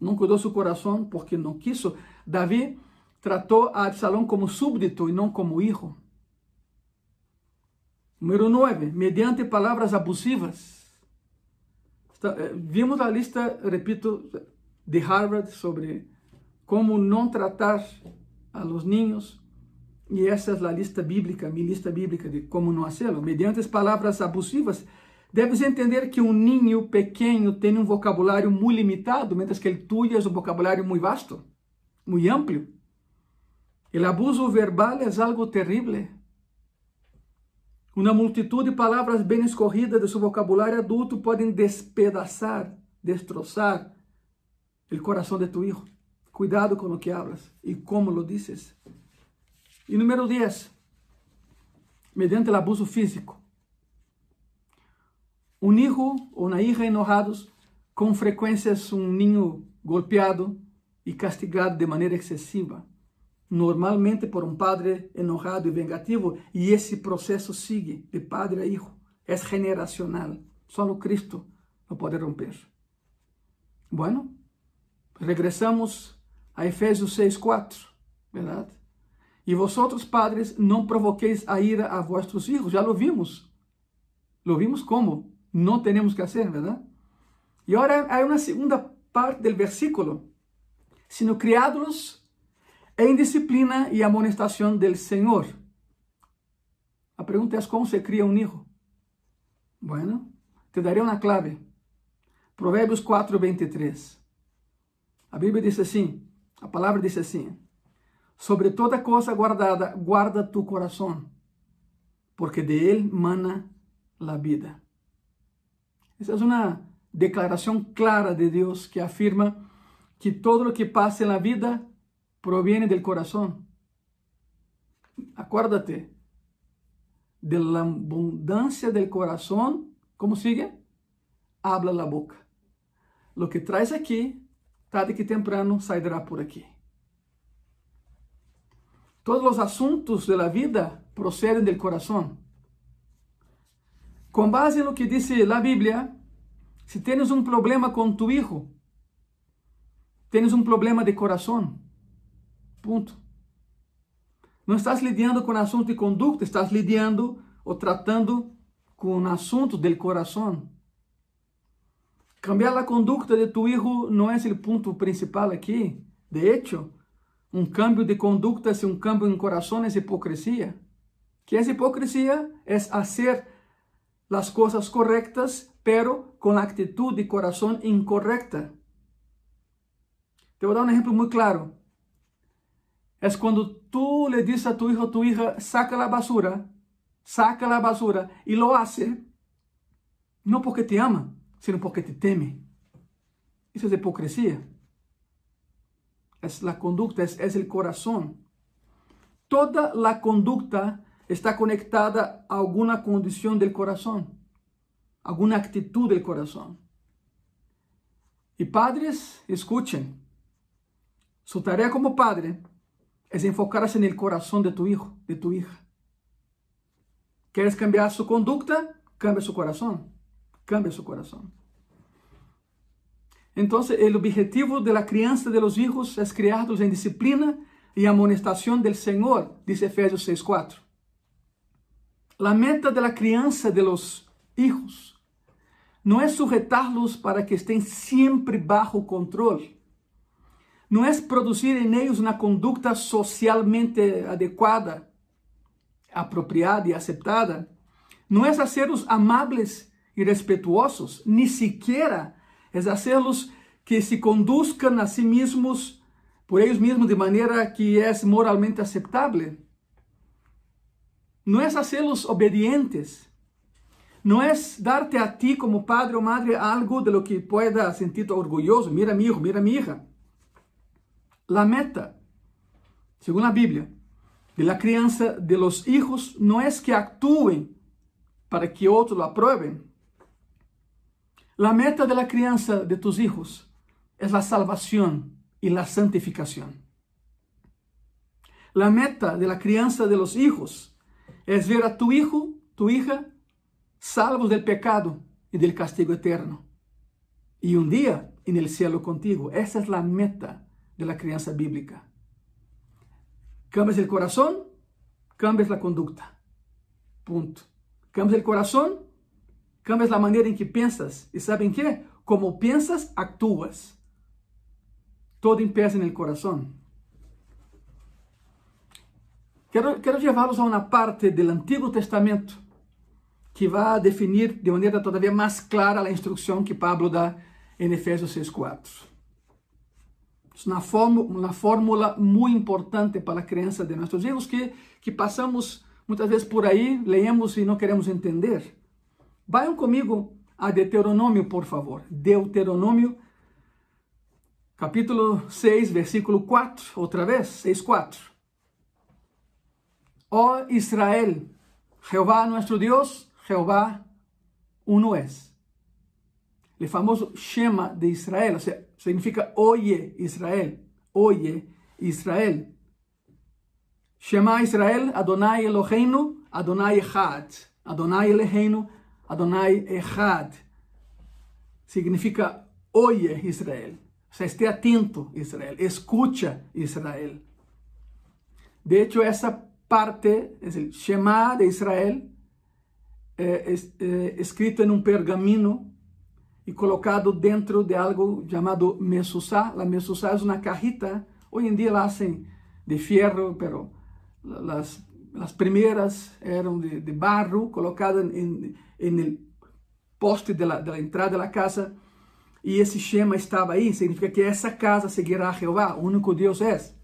Não cuidou seu coração porque não quis. Davi tratou a Absalão como súbdito e não como hijo. Número 9, mediante palavras abusivas. Eh, vimos a lista, repito, de Harvard sobre como não tratar a los niños e essa é a lista bíblica, minha lista bíblica de como não fazê-lo. Mediante as palavras abusivas, deves entender que um ninho pequeno tem um vocabulário muito limitado, mientras que el tuyo é um vocabulário muito vasto, muito amplo. O abuso verbal é algo terrível. Uma multitud de palavras bem escorridas de seu vocabulário adulto podem despedaçar, destroçar o coração de tu hijo. Cuidado com o que hablas e como lo dices. E número 10, mediante o abuso físico. Um hijo ou uma hija enojados, com frequência é um ninho golpeado e castigado de maneira excessiva, normalmente por um padre enojado e vengativo, e esse processo sigue de padre a hijo, é generacional. Só Cristo lo pode romper. Bueno, regressamos a Efésios 6:4, verdade? E vosotros, padres, não provoqueis a ira a vuestros hijos. Já lo vimos. Lo vimos como. Não temos que fazer, verdade? E agora há uma segunda parte do versículo. Sino criados em disciplina e amonestação del Senhor. A pergunta é como se cria um hijo. Bueno, te daré uma clave. Provérbios 4, 23. A Bíblia diz assim, a palavra diz assim, Sobre toda cosa guardada, guarda tu corazón, porque de él mana la vida. Esa es una declaración clara de Dios que afirma que todo lo que pasa en la vida proviene del corazón. Acuérdate, de la abundancia del corazón, ¿cómo sigue? Habla la boca. Lo que traes aquí, tarde que temprano, saldrá por aquí. Todos os assuntos da vida procedem do coração. Com base no que diz a Bíblia, se tens um problema com tu hijo, tens um problema de coração. Ponto. Não estás lidando com assunto de conduta, estás lidando ou tratando com assuntos do coração. Cambiar a conduta de tu hijo não é o ponto principal aqui. De hecho, um cambio de conduta e um cambio em coração é hipocrisia. Que é hipocrisia? É fazer as coisas corretas, pero com a atitude de coração incorreta. Te vou dar um exemplo muito claro. É quando tu le dices a tu hijo, tu hija, saca a basura, saca a basura, e lo hace, não porque te ama, sino porque te teme. Isso é hipocrisia es la conducta, es, es el corazón. Toda la conducta está conectada a alguna condición del corazón, alguna actitud del corazón. Y padres, escuchen, su tarea como padre es enfocarse en el corazón de tu hijo, de tu hija. ¿Quieres cambiar su conducta? Cambia su corazón. Cambia su corazón. Entonces, el objetivo de la crianza de los hijos es criarlos en disciplina y amonestación del Señor, dice Efesios 6.4. La meta de la criança de los hijos não é sujetarlos para que estén sempre bajo controle. Não é produzir em eles uma conduta socialmente adequada, apropriada e aceptada. Não é fazê-los amáveis e respetuosos, ni siquiera é fazê-los que se conduzcan a si mesmos por eles mesmos de maneira que é moralmente aceitável. Não é fazê-los obedientes. Não é darte a ti como padre ou madre algo de lo que pueda sentir orgulhoso. Mira mi hijo, mira mi hija. La meta, según la Biblia, de la crianza de los hijos no es que actúen para que otros lo aprueben. La meta de la crianza de tus hijos es la salvación y la santificación. La meta de la crianza de los hijos es ver a tu hijo, tu hija, salvos del pecado y del castigo eterno. Y un día en el cielo contigo. Esa es la meta de la crianza bíblica. Cambias el corazón, cambias la conducta. Punto. Cambias el corazón, cambias la manera en que piensas. ¿Y saben qué? Como piensas, actúas. Todo empieza en el corazón. Quero, quero levá-los a uma parte do Antigo Testamento que vai definir de maneira todavia mais clara a instrução que Pablo dá em Efésios 6:4. Uma fórmula, fórmula muito importante para a criança de nossos filhos que, que passamos muitas vezes por aí, leemos e não queremos entender. Vayam comigo a Deuteronômio, por favor. Deuteronômio, capítulo 6, versículo 4, outra vez, 6, 4. Oh Israel, Jehová nuestro Dios, Jehová uno es. El famoso Shema de Israel, o sea, significa oye Israel, oye Israel. Shema Israel, Adonai Eloheinu, Adonai Echad. Adonai Eloheinu, Adonai Echad. Significa oye Israel. O sea, esté atento Israel, escucha Israel. De hecho, essa parte, es el Shema de Israel, eh, eh, escrito en un pergamino y colocado dentro de algo llamado mesusá. La mesusá es una cajita, hoy en día la hacen de fierro, pero las, las primeras eran de, de barro, colocada en, en, el poste la entrada de la casa. E esse Shema estava aí, significa que essa casa seguirá a Jeová, o único Deus é.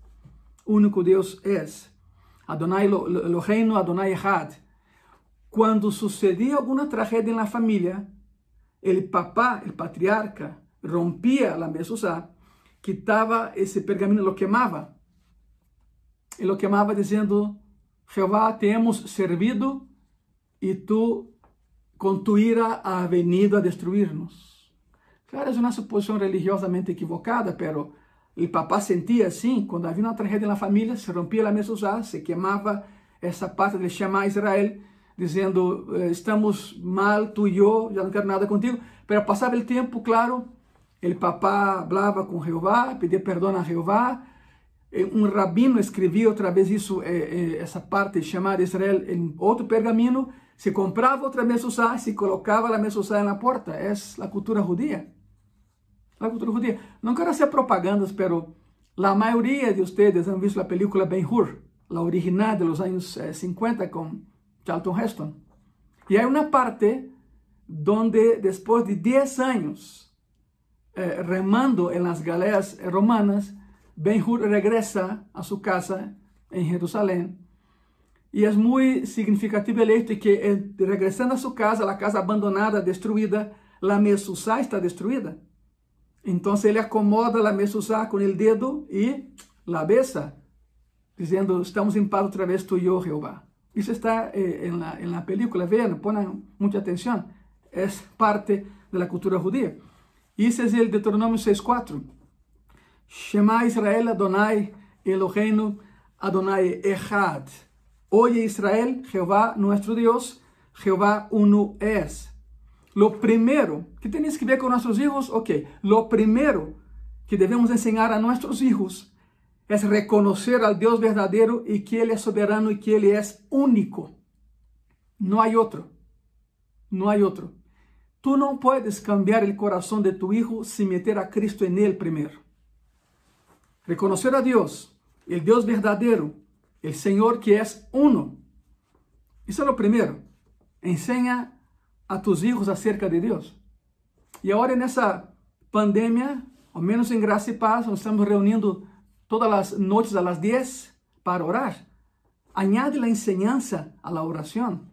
O único Deus é. Adonai Eloheinu, Adonai Echad. Quando sucedia alguma tragédia na família, ele papá, o patriarca, rompia a mesa, quitava esse pergaminho, lo queimava. E lo queimava dizendo, Jeová, te hemos servido e tu com tu ira ha venido a destruir-nos. Claro, é uma suposição religiosamente equivocada, pero o papá sentia assim, quando havia uma tragédia na família, se rompia a mesa, se queimava essa parte de chamar Israel, dizendo, eh, estamos mal, tu e eu, já não quero nada contigo. Pero passava o tempo, claro, o papá falava com Jeová, pedia perdão a Jeová. Um rabino escrevia outra vez isso, eh, essa parte de chamar Israel em outro pergaminho, se comprava outra mesa, se colocava a mesa na porta. É a cultura judia la cultura judía. No quiero hacer propagandas, pero la mayoría de ustedes han visto la película Ben-Hur, la original de los años 50 eh, con Charlton Heston. Y hay una parte donde después de 10 años eh, remando en las galeras romanas, Ben-Hur regresa a su casa en Jerusalén. Y es muy significativo el hecho de que eh, regresando a su casa, la casa abandonada, destruida, la Mesusá está destruida. Então ele acomoda a mesa com o dedo e la besa, dizendo: Estamos em paz outra vez, tu e eu, Jeová. Isso está eh, en, la, en la película, vean, pongan mucha atención. Es parte de la cultura judía. E esse é o Deuteronômio 6.4. Shema Israel Adonai Eloheinu Adonai Echad. Oye Israel, Jehová nuestro Dios, Jehová uno es. lo primero que tienes que ver con nuestros hijos, ok, lo primero que debemos enseñar a nuestros hijos es reconocer al Dios verdadero y que Él es soberano y que Él es único. No hay otro. No hay otro. Tú no puedes cambiar el corazón de tu hijo sin meter a Cristo en él primero. Reconocer a Dios, el Dios verdadero, el Señor que es uno. Eso es lo primero. Enseña a tus hijos acerca de Dios. Y ahora en esa pandemia, al menos en Gracia y Paz, nos estamos reuniendo todas las noches a las 10 para orar. Añade la enseñanza a la oración.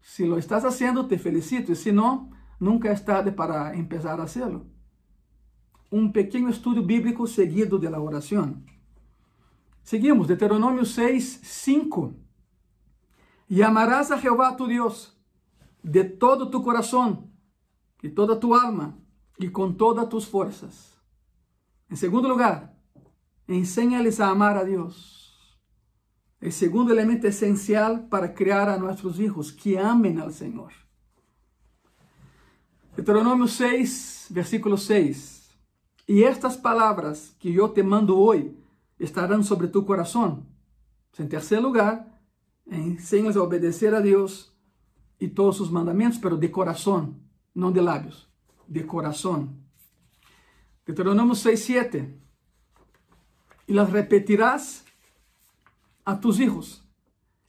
Si lo estás haciendo, te felicito. Y si no, nunca es tarde para empezar a hacerlo. Un pequeño estudio bíblico seguido de la oración. Seguimos, Deuteronomio 6, 5. Y amarás a Jehová tu Dios de todo tu corazón, y toda tu alma, y con todas tus fuerzas. En segundo lugar, enséñales a amar a Dios. El segundo elemento esencial para criar a nuestros hijos, que amen al Señor. Deuteronomio 6, versículo 6. Y estas palabras que yo te mando hoy estarán sobre tu corazón. En tercer lugar, enséñales a obedecer a Dios y todos sus mandamientos, pero de corazón, no de labios, de corazón. Deuteronomio 6, 7. Y las repetirás a tus hijos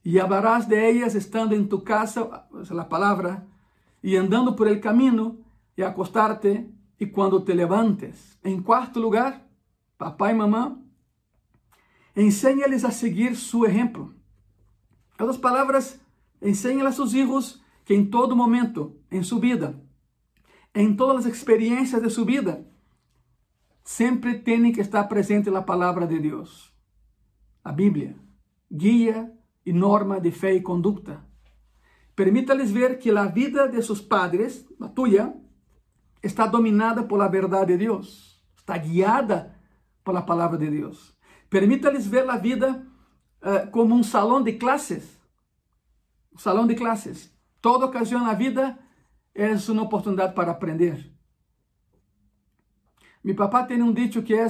y hablarás de ellas estando en tu casa, es la palabra, y andando por el camino y acostarte y cuando te levantes. En cuarto lugar, papá y mamá, enséñales a seguir su ejemplo. En otras palabras, enséñale a sus hijos que en todo momento, en su vida, en todas las experiencias de su vida, siempre tiene que estar presente la palabra de Dios, la Biblia guia e norma de fé e conduta. Permita-lhes ver que a vida de seus padres, a tua, está dominada por a verdade de Deus, está guiada por a palavra de Deus. Permita-lhes ver a vida uh, como um salão de classes. Um salão de classes. Toda ocasião na vida é uma oportunidade para aprender. Mi papá tem um dicho que é: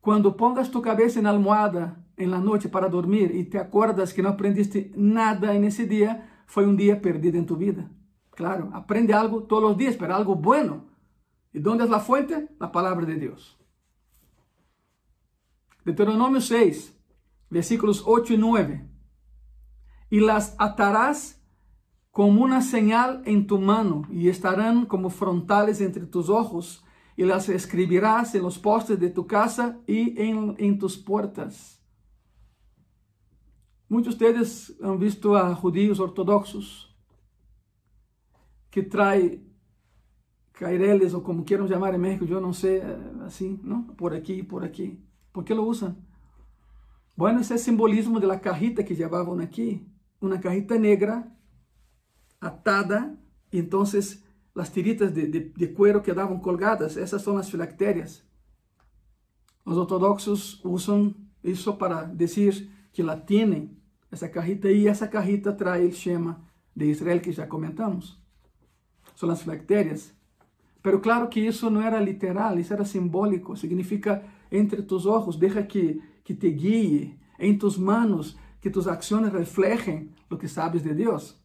quando pongas tu cabeça na almohada en la noche para dormir y te acuerdas que no aprendiste nada en ese día, fue un día perdido en tu vida. Claro, aprende algo todos los días, pero algo bueno. ¿Y dónde es la fuente? La palabra de Dios. Deuteronomio 6, versículos 8 y 9. Y las atarás como una señal en tu mano y estarán como frontales entre tus ojos y las escribirás en los postes de tu casa y en, en tus puertas. Muitos deles han visto a judíos ortodoxos que traem caireles, ou como queiram chamar em México, eu não sei, assim, não? por aqui, por aqui. ¿Por que lo usam? Bueno, esse é simbolismo de la cajita que llevavam aqui, uma cajita negra atada, e então as tiritas de, de, de cuero quedavam colgadas, essas são as filactérias. Os ortodoxos usam isso para dizer que la tienen, essa carrita, e essa carrita traz o Shema de Israel que já comentamos. São as bactérias. Pero claro que isso não era literal, isso era simbólico. Significa entre tus ojos, deixa que, que te guie, em tus manos, que tus acciones reflejen lo que sabes de Deus.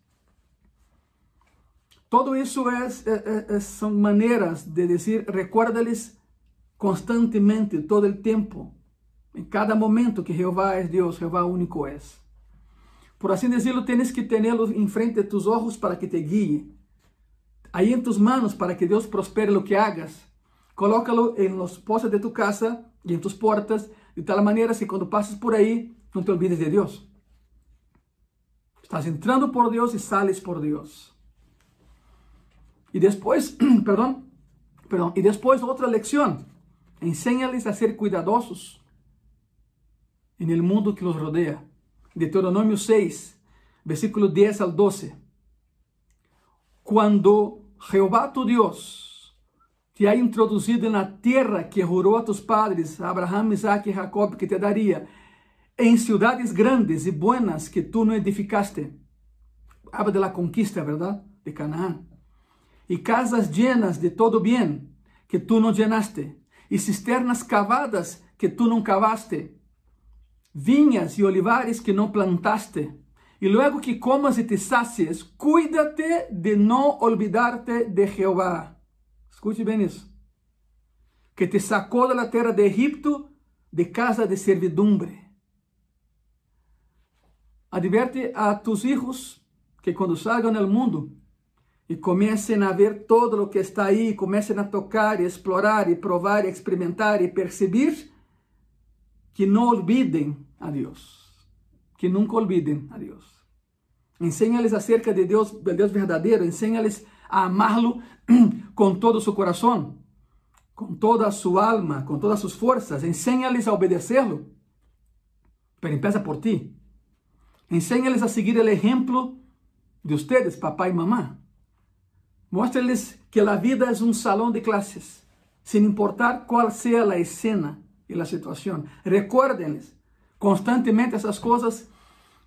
Todo isso é, é, é, são maneiras de dizer, recuérdales constantemente, todo o tempo, em cada momento que Jeová é Deus, Jeová único é. Por assim dizer, tienes que tê-lo em frente de tus ojos para que te guie. Aí em tus manos para que Deus prospere lo que hagas. Colócalo em los postes de tu casa e em tus portas, de tal maneira que quando passes por aí, não te olvides de Deus. Estás entrando por Deus e sales por Deus. E depois, (clears throat) perdão, perdão, e depois outra lecção. Enséñales a ser cuidadosos en el mundo que los rodea. Deuteronomio 6, versículo 10 al 12. Cuando Jehová tu Dios te ha introducido en la tierra que juró a tus padres, Abraham, Isaac y Jacob, que te daría, en ciudades grandes y buenas que tú no edificaste. Habla de la conquista, ¿verdad? de Canaán, y casas llenas de todo bien que tú no llenaste, y cisternas cavadas que tú no cavaste, viñas y olivares que no plantaste. Y luego que comas y te sacies, cuídate de no olvidarte de Jehová. Escute bien eso. Que te sacó de la tierra de Egipto, de casa de servidumbre. Advierte a tus hijos que cuando salgan al mundo y comiencen a ver todo lo que está ahí, comiencen a tocar y explorar y probar y experimentar y percibir, que no olviden a Dios, que nunca olviden a Dios. Enséñales acerca de Dios, del Dios verdadero, enséñales a amarlo con (clears throat) todo su corazón, con toda su alma, con todas sus fuerzas, enséñales a obedecerlo. Pero empieza por ti. Enséñales a seguir el ejemplo de ustedes, papá y mamá. Muéstrales que la vida es un salón de clases, sin importar cuál sea la escena y la situación. Recuérdenles constantemente essas coisas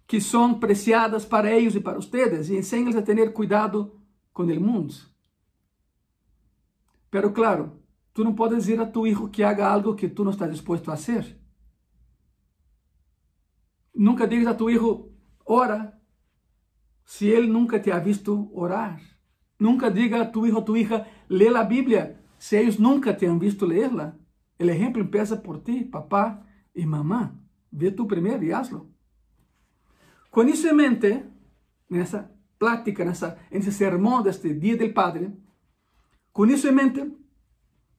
que são preciadas para eles e para ustedes e enséñales a ter cuidado com o mundo. Pero claro, tu não podes dizer a tu hijo que haga algo que tu não estás disposto a hacer. Nunca digas a tu hijo, ora, se ele nunca te ha visto orar. Nunca diga a tu hijo ou tu hija, lê a Bíblia, se eles nunca te han visto leerla. O exemplo empieza por ti, papá e mamá. Ve tú primero y hazlo. Con eso en mente, en esa plática, en, ese sermón de este Día del Padre, con eso en mente,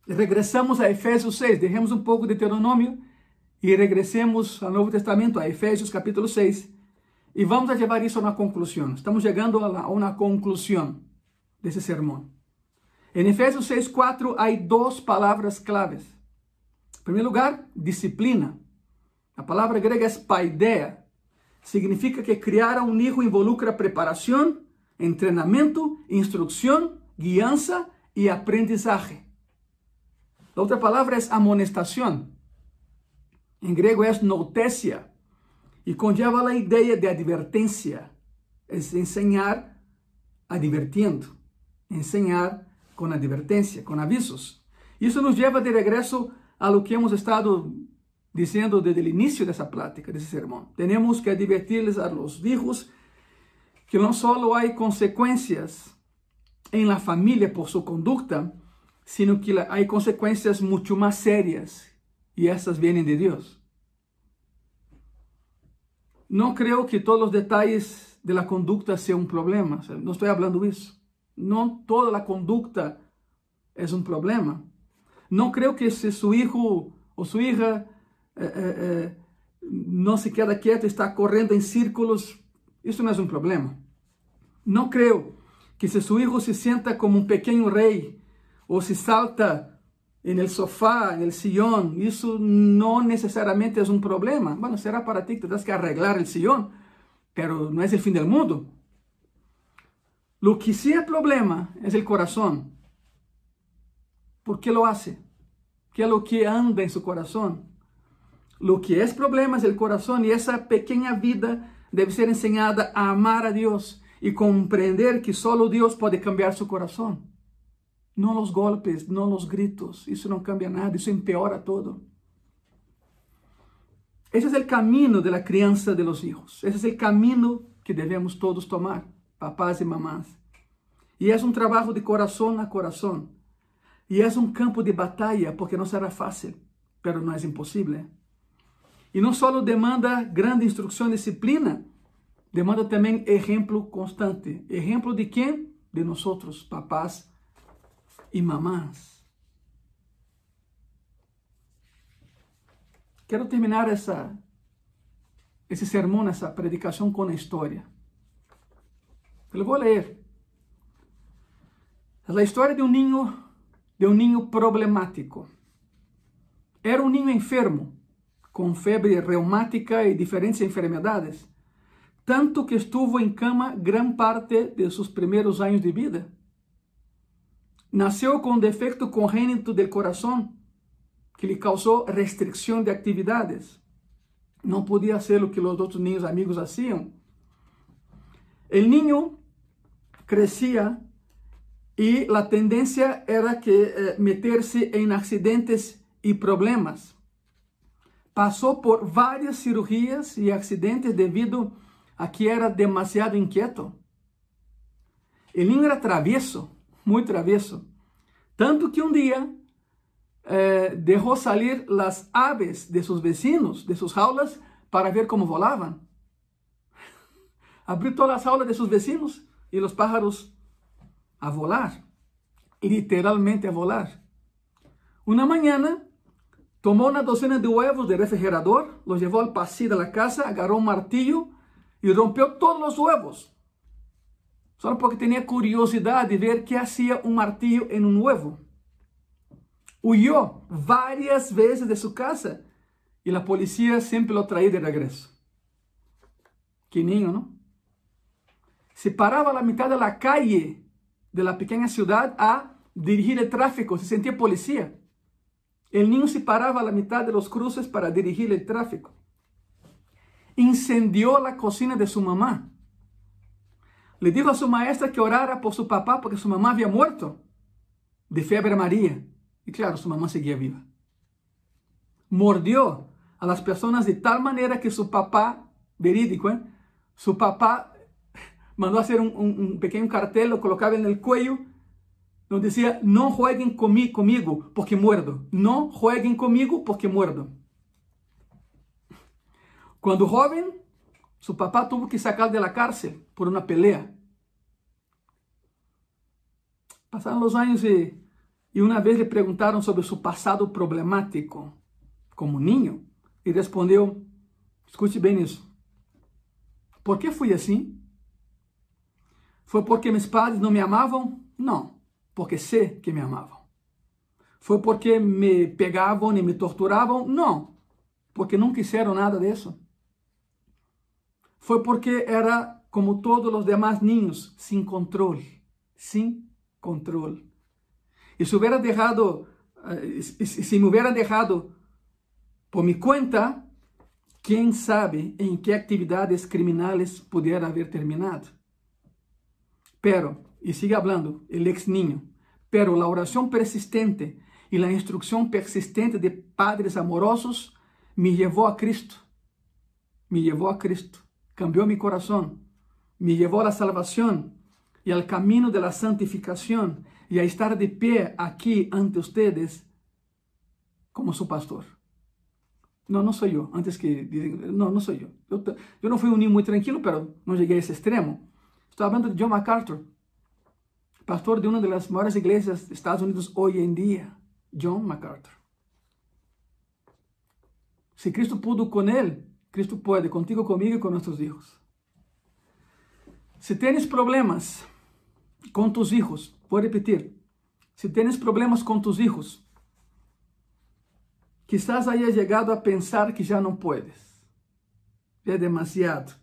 regresamos a Efesios 6, dejemos un poco de Deuteronomio y regresemos al Nuevo Testamento, a Efesios capítulo 6, y vamos a llevar eso a una conclusión. Estamos llegando a, la, a una conclusión de ese sermón. En Efesios 6, 4 hay dos palabras claves. En primer lugar, disciplina. A palavra grega é paideia. Significa que criar um hijo involucra preparação, treinamento, instrução, guiança e aprendizagem. A outra palavra é amonestação. Em grego é notécia e conlleva a ideia de advertência. É ensinar advertindo, ensinar com advertência, com avisos. Isso nos leva de regresso a lo que hemos estado diciendo desde el inicio de esa plática, de ese sermón. Tenemos que advertirles a los hijos que no solo hay consecuencias en la familia por su conducta, sino que hay consecuencias mucho más serias y esas vienen de Dios. No creo que todos los detalles de la conducta sean un problema, no estoy hablando de eso. No toda la conducta es un problema. No creo que si su hijo o su hija é, é, não se queda quieto, está correndo em círculos, isso não é um problema. Não creio que se seu filho se senta como um pequeno rei ou se salta en el sofá, en el sillón, isso não necessariamente é um problema. Bueno, será para ti que tendrás que arreglar el sillón, pero no es el fin del mundo. Lo que sí es problema es el corazón. ¿Por qué lo hace? ¿Qué es lo que anda en su corazón? Lo que es problema es el corazón y esa pequeña vida debe ser enseñada a amar a Dios y comprender que solo Dios puede cambiar su corazón. No los golpes, no los gritos, eso no cambia nada, eso empeora todo. Ese es el camino de la crianza de los hijos, ese es el camino que debemos todos tomar, papás y mamás. Y es un trabajo de corazón a corazón. Y es un campo de batalla porque no será fácil, pero no es imposible. E não só demanda grande instrução e disciplina, demanda também exemplo constante. Exemplo de quem? De nós, papás e mamás. Quero terminar essa, esse sermão, essa predicação com a história. Eu vou ler. É a história de um ninho, de um ninho problemático. Era um ninho enfermo com febre reumática e diferentes enfermedades, tanto que estuvo em cama gran parte de seus primeiros anos de vida. Nasceu com defecto congênito del coração que lhe causou restrição de atividades. Não podia ser o que os outros niños amigos hacían. El niño crecía y la tendencia era que eh, meterse en accidentes y problemas. Pasó por varias cirugías y accidentes debido a que era demasiado inquieto. El niño era travieso, muy travieso. Tanto que un día eh, dejó salir las aves de sus vecinos, de sus jaulas, para ver cómo volaban. Abrió todas las jaulas de sus vecinos y los pájaros a volar, literalmente a volar. Una mañana tomó una docena de huevos del refrigerador, los llevó al pasillo de la casa, agarró un martillo y rompió todos los huevos. Solo porque tenía curiosidad de ver qué hacía un martillo en un huevo. Huyó varias veces de su casa y la policía siempre lo traía de regreso. Qué niño, ¿no? Se paraba a la mitad de la calle de la pequeña ciudad a dirigir el tráfico, se sentía policía. El niño se paraba a la mitad de los cruces para dirigir el tráfico. Incendió la cocina de su mamá. Le dijo a su maestra que orara por su papá porque su mamá había muerto de fiebre María. Y claro, su mamá seguía viva. Mordió a las personas de tal manera que su papá, verídico, ¿eh? su papá mandó hacer un, pequeño cartel, lo colocaba en el cuello, donde decía, no jueguen conmigo, conmigo porque muerdo. No jueguen conmigo porque muerdo. Cuando joven, su papá tuvo que sacar de la cárcel por una pelea. Pasaron los años y e uma vez lhe perguntaram sobre seu passado problemático como niño e respondeu: escute bem isso. Por que fui assim? Foi porque meus pais não me amavam? Não, porque sei que me amavam. Foi porque me pegavam e me torturavam? Não, porque não quiseram nada disso. Foi porque era como todos os demais ninhos, sem controle, sem controle. Y si hubiera dejado, uh, si me hubiera dejado por mi cuenta, quién sabe en qué actividades criminales pudiera haber terminado. Pero, y sigue hablando el ex niño, pero la oración persistente y la instrucción persistente de padres amorosos me llevó a Cristo. Me llevó a Cristo. Cambió mi corazón. Me llevó a la salvación y al camino de la santificación y a estar de pie aquí ante ustedes como su pastor. No, no soy yo. Antes que no, no soy yo. yo. Yo no fui un niño muy tranquilo, pero no llegué a ese extremo. Estoy hablando de John MacArthur, pastor de una de las mayores iglesias de Estados Unidos hoy en día. John MacArthur. Si Cristo pudo con él, Cristo puede contigo, conmigo y con nuestros hijos. Si tienes problemas con tus hijos, Vou repetir. Se tens problemas com tus hijos, quizás hayas chegado a pensar que já não puedes. É demasiado.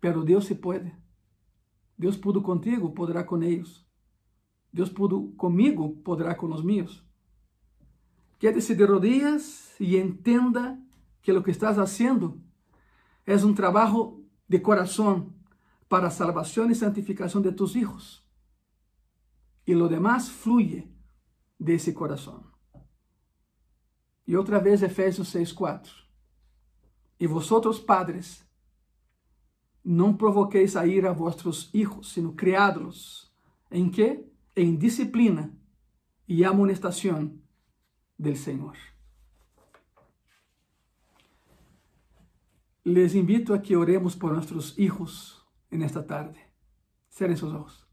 Pero Deus se pode. Deus pudo contigo, poderá com eles. Deus pudo comigo, poderá com os meus. Quédese de rodillas e entenda que o que estás haciendo é um trabalho de coração para a salvação e santificação de tus hijos y lo demás fluye de ese corazón. Y otra vez Efesios 6:4. Y vosotros padres, não provoquéis a ira a vuestros hijos, sino criadlos. ¿En qué? En disciplina y amonestación del Señor. Les invito a que oremos por nuestros hijos en esta tarde. Cierren sus ojos.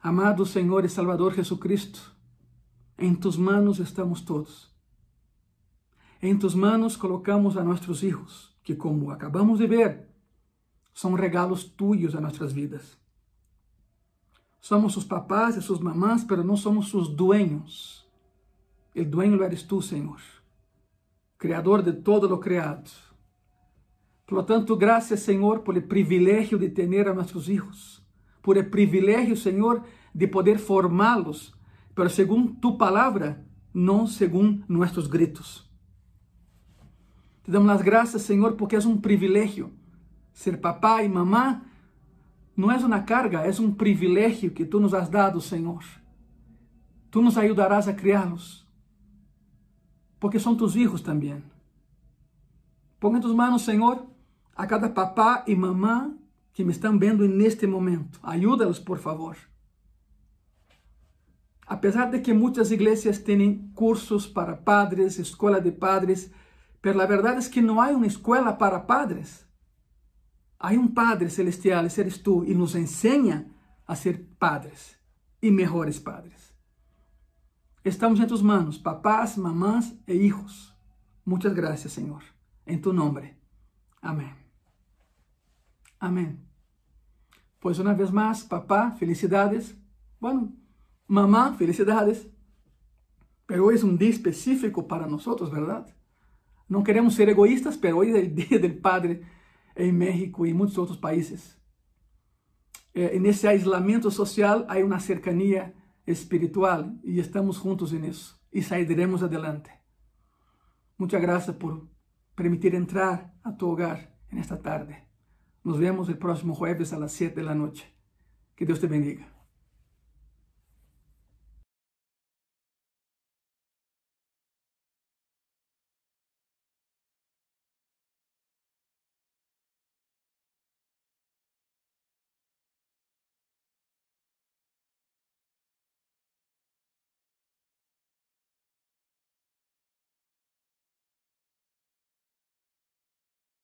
Amado Senhor Salvador Jesucristo, em tus manos estamos todos. Em tus manos colocamos a nossos hijos, que como acabamos de ver, são regalos tuyos a nossas vidas. Somos sus papás e sus mamás, pero não somos sus dueños. El dueño eres tú, Senhor, Criador de todo lo creado. Por lo tanto, gracias, Senhor, por el privilegio de tener a nossos hijos por el privilegio, Señor, de poder formarlos, pero según tu palabra, no según nuestros gritos. Te damos las gracias, Señor, porque es un privilegio ser papá y mamá não é uma carga, é um privilégio que tu nos has dado, Senhor. Tu nos ajudarás a criá-los, porque são tus hijos também. Põe em tus manos, Senhor, a cada papá e mamã que me estão vendo neste momento. Ajuda-los, por favor. Apesar de que muitas igrejas têm cursos para padres, escola de padres, pero a verdade é que não há uma escola para padres. Há um Padre celestial, esse eres tu, e nos ensina a ser padres e melhores padres. Estamos em tus manos, papás, mamás e hijos. Muitas graças, Senhor. Em tu nome. Amém. Amém. Pois uma vez mais, papá, felicidades. Bueno, mamá, felicidades. Pero hoje é um dia específico para nós, verdade? Não queremos ser egoístas, pero hoje é o dia do Padre em México e muitos outros países. É, nesse isolamento social há uma cercania espiritual e estamos juntos nisso e sairemos adelante. Muitas graças por permitir entrar a tu hogar nesta tarde. Nos vemos el próximo jueves a las 7 de la noche. Que Dios te bendiga.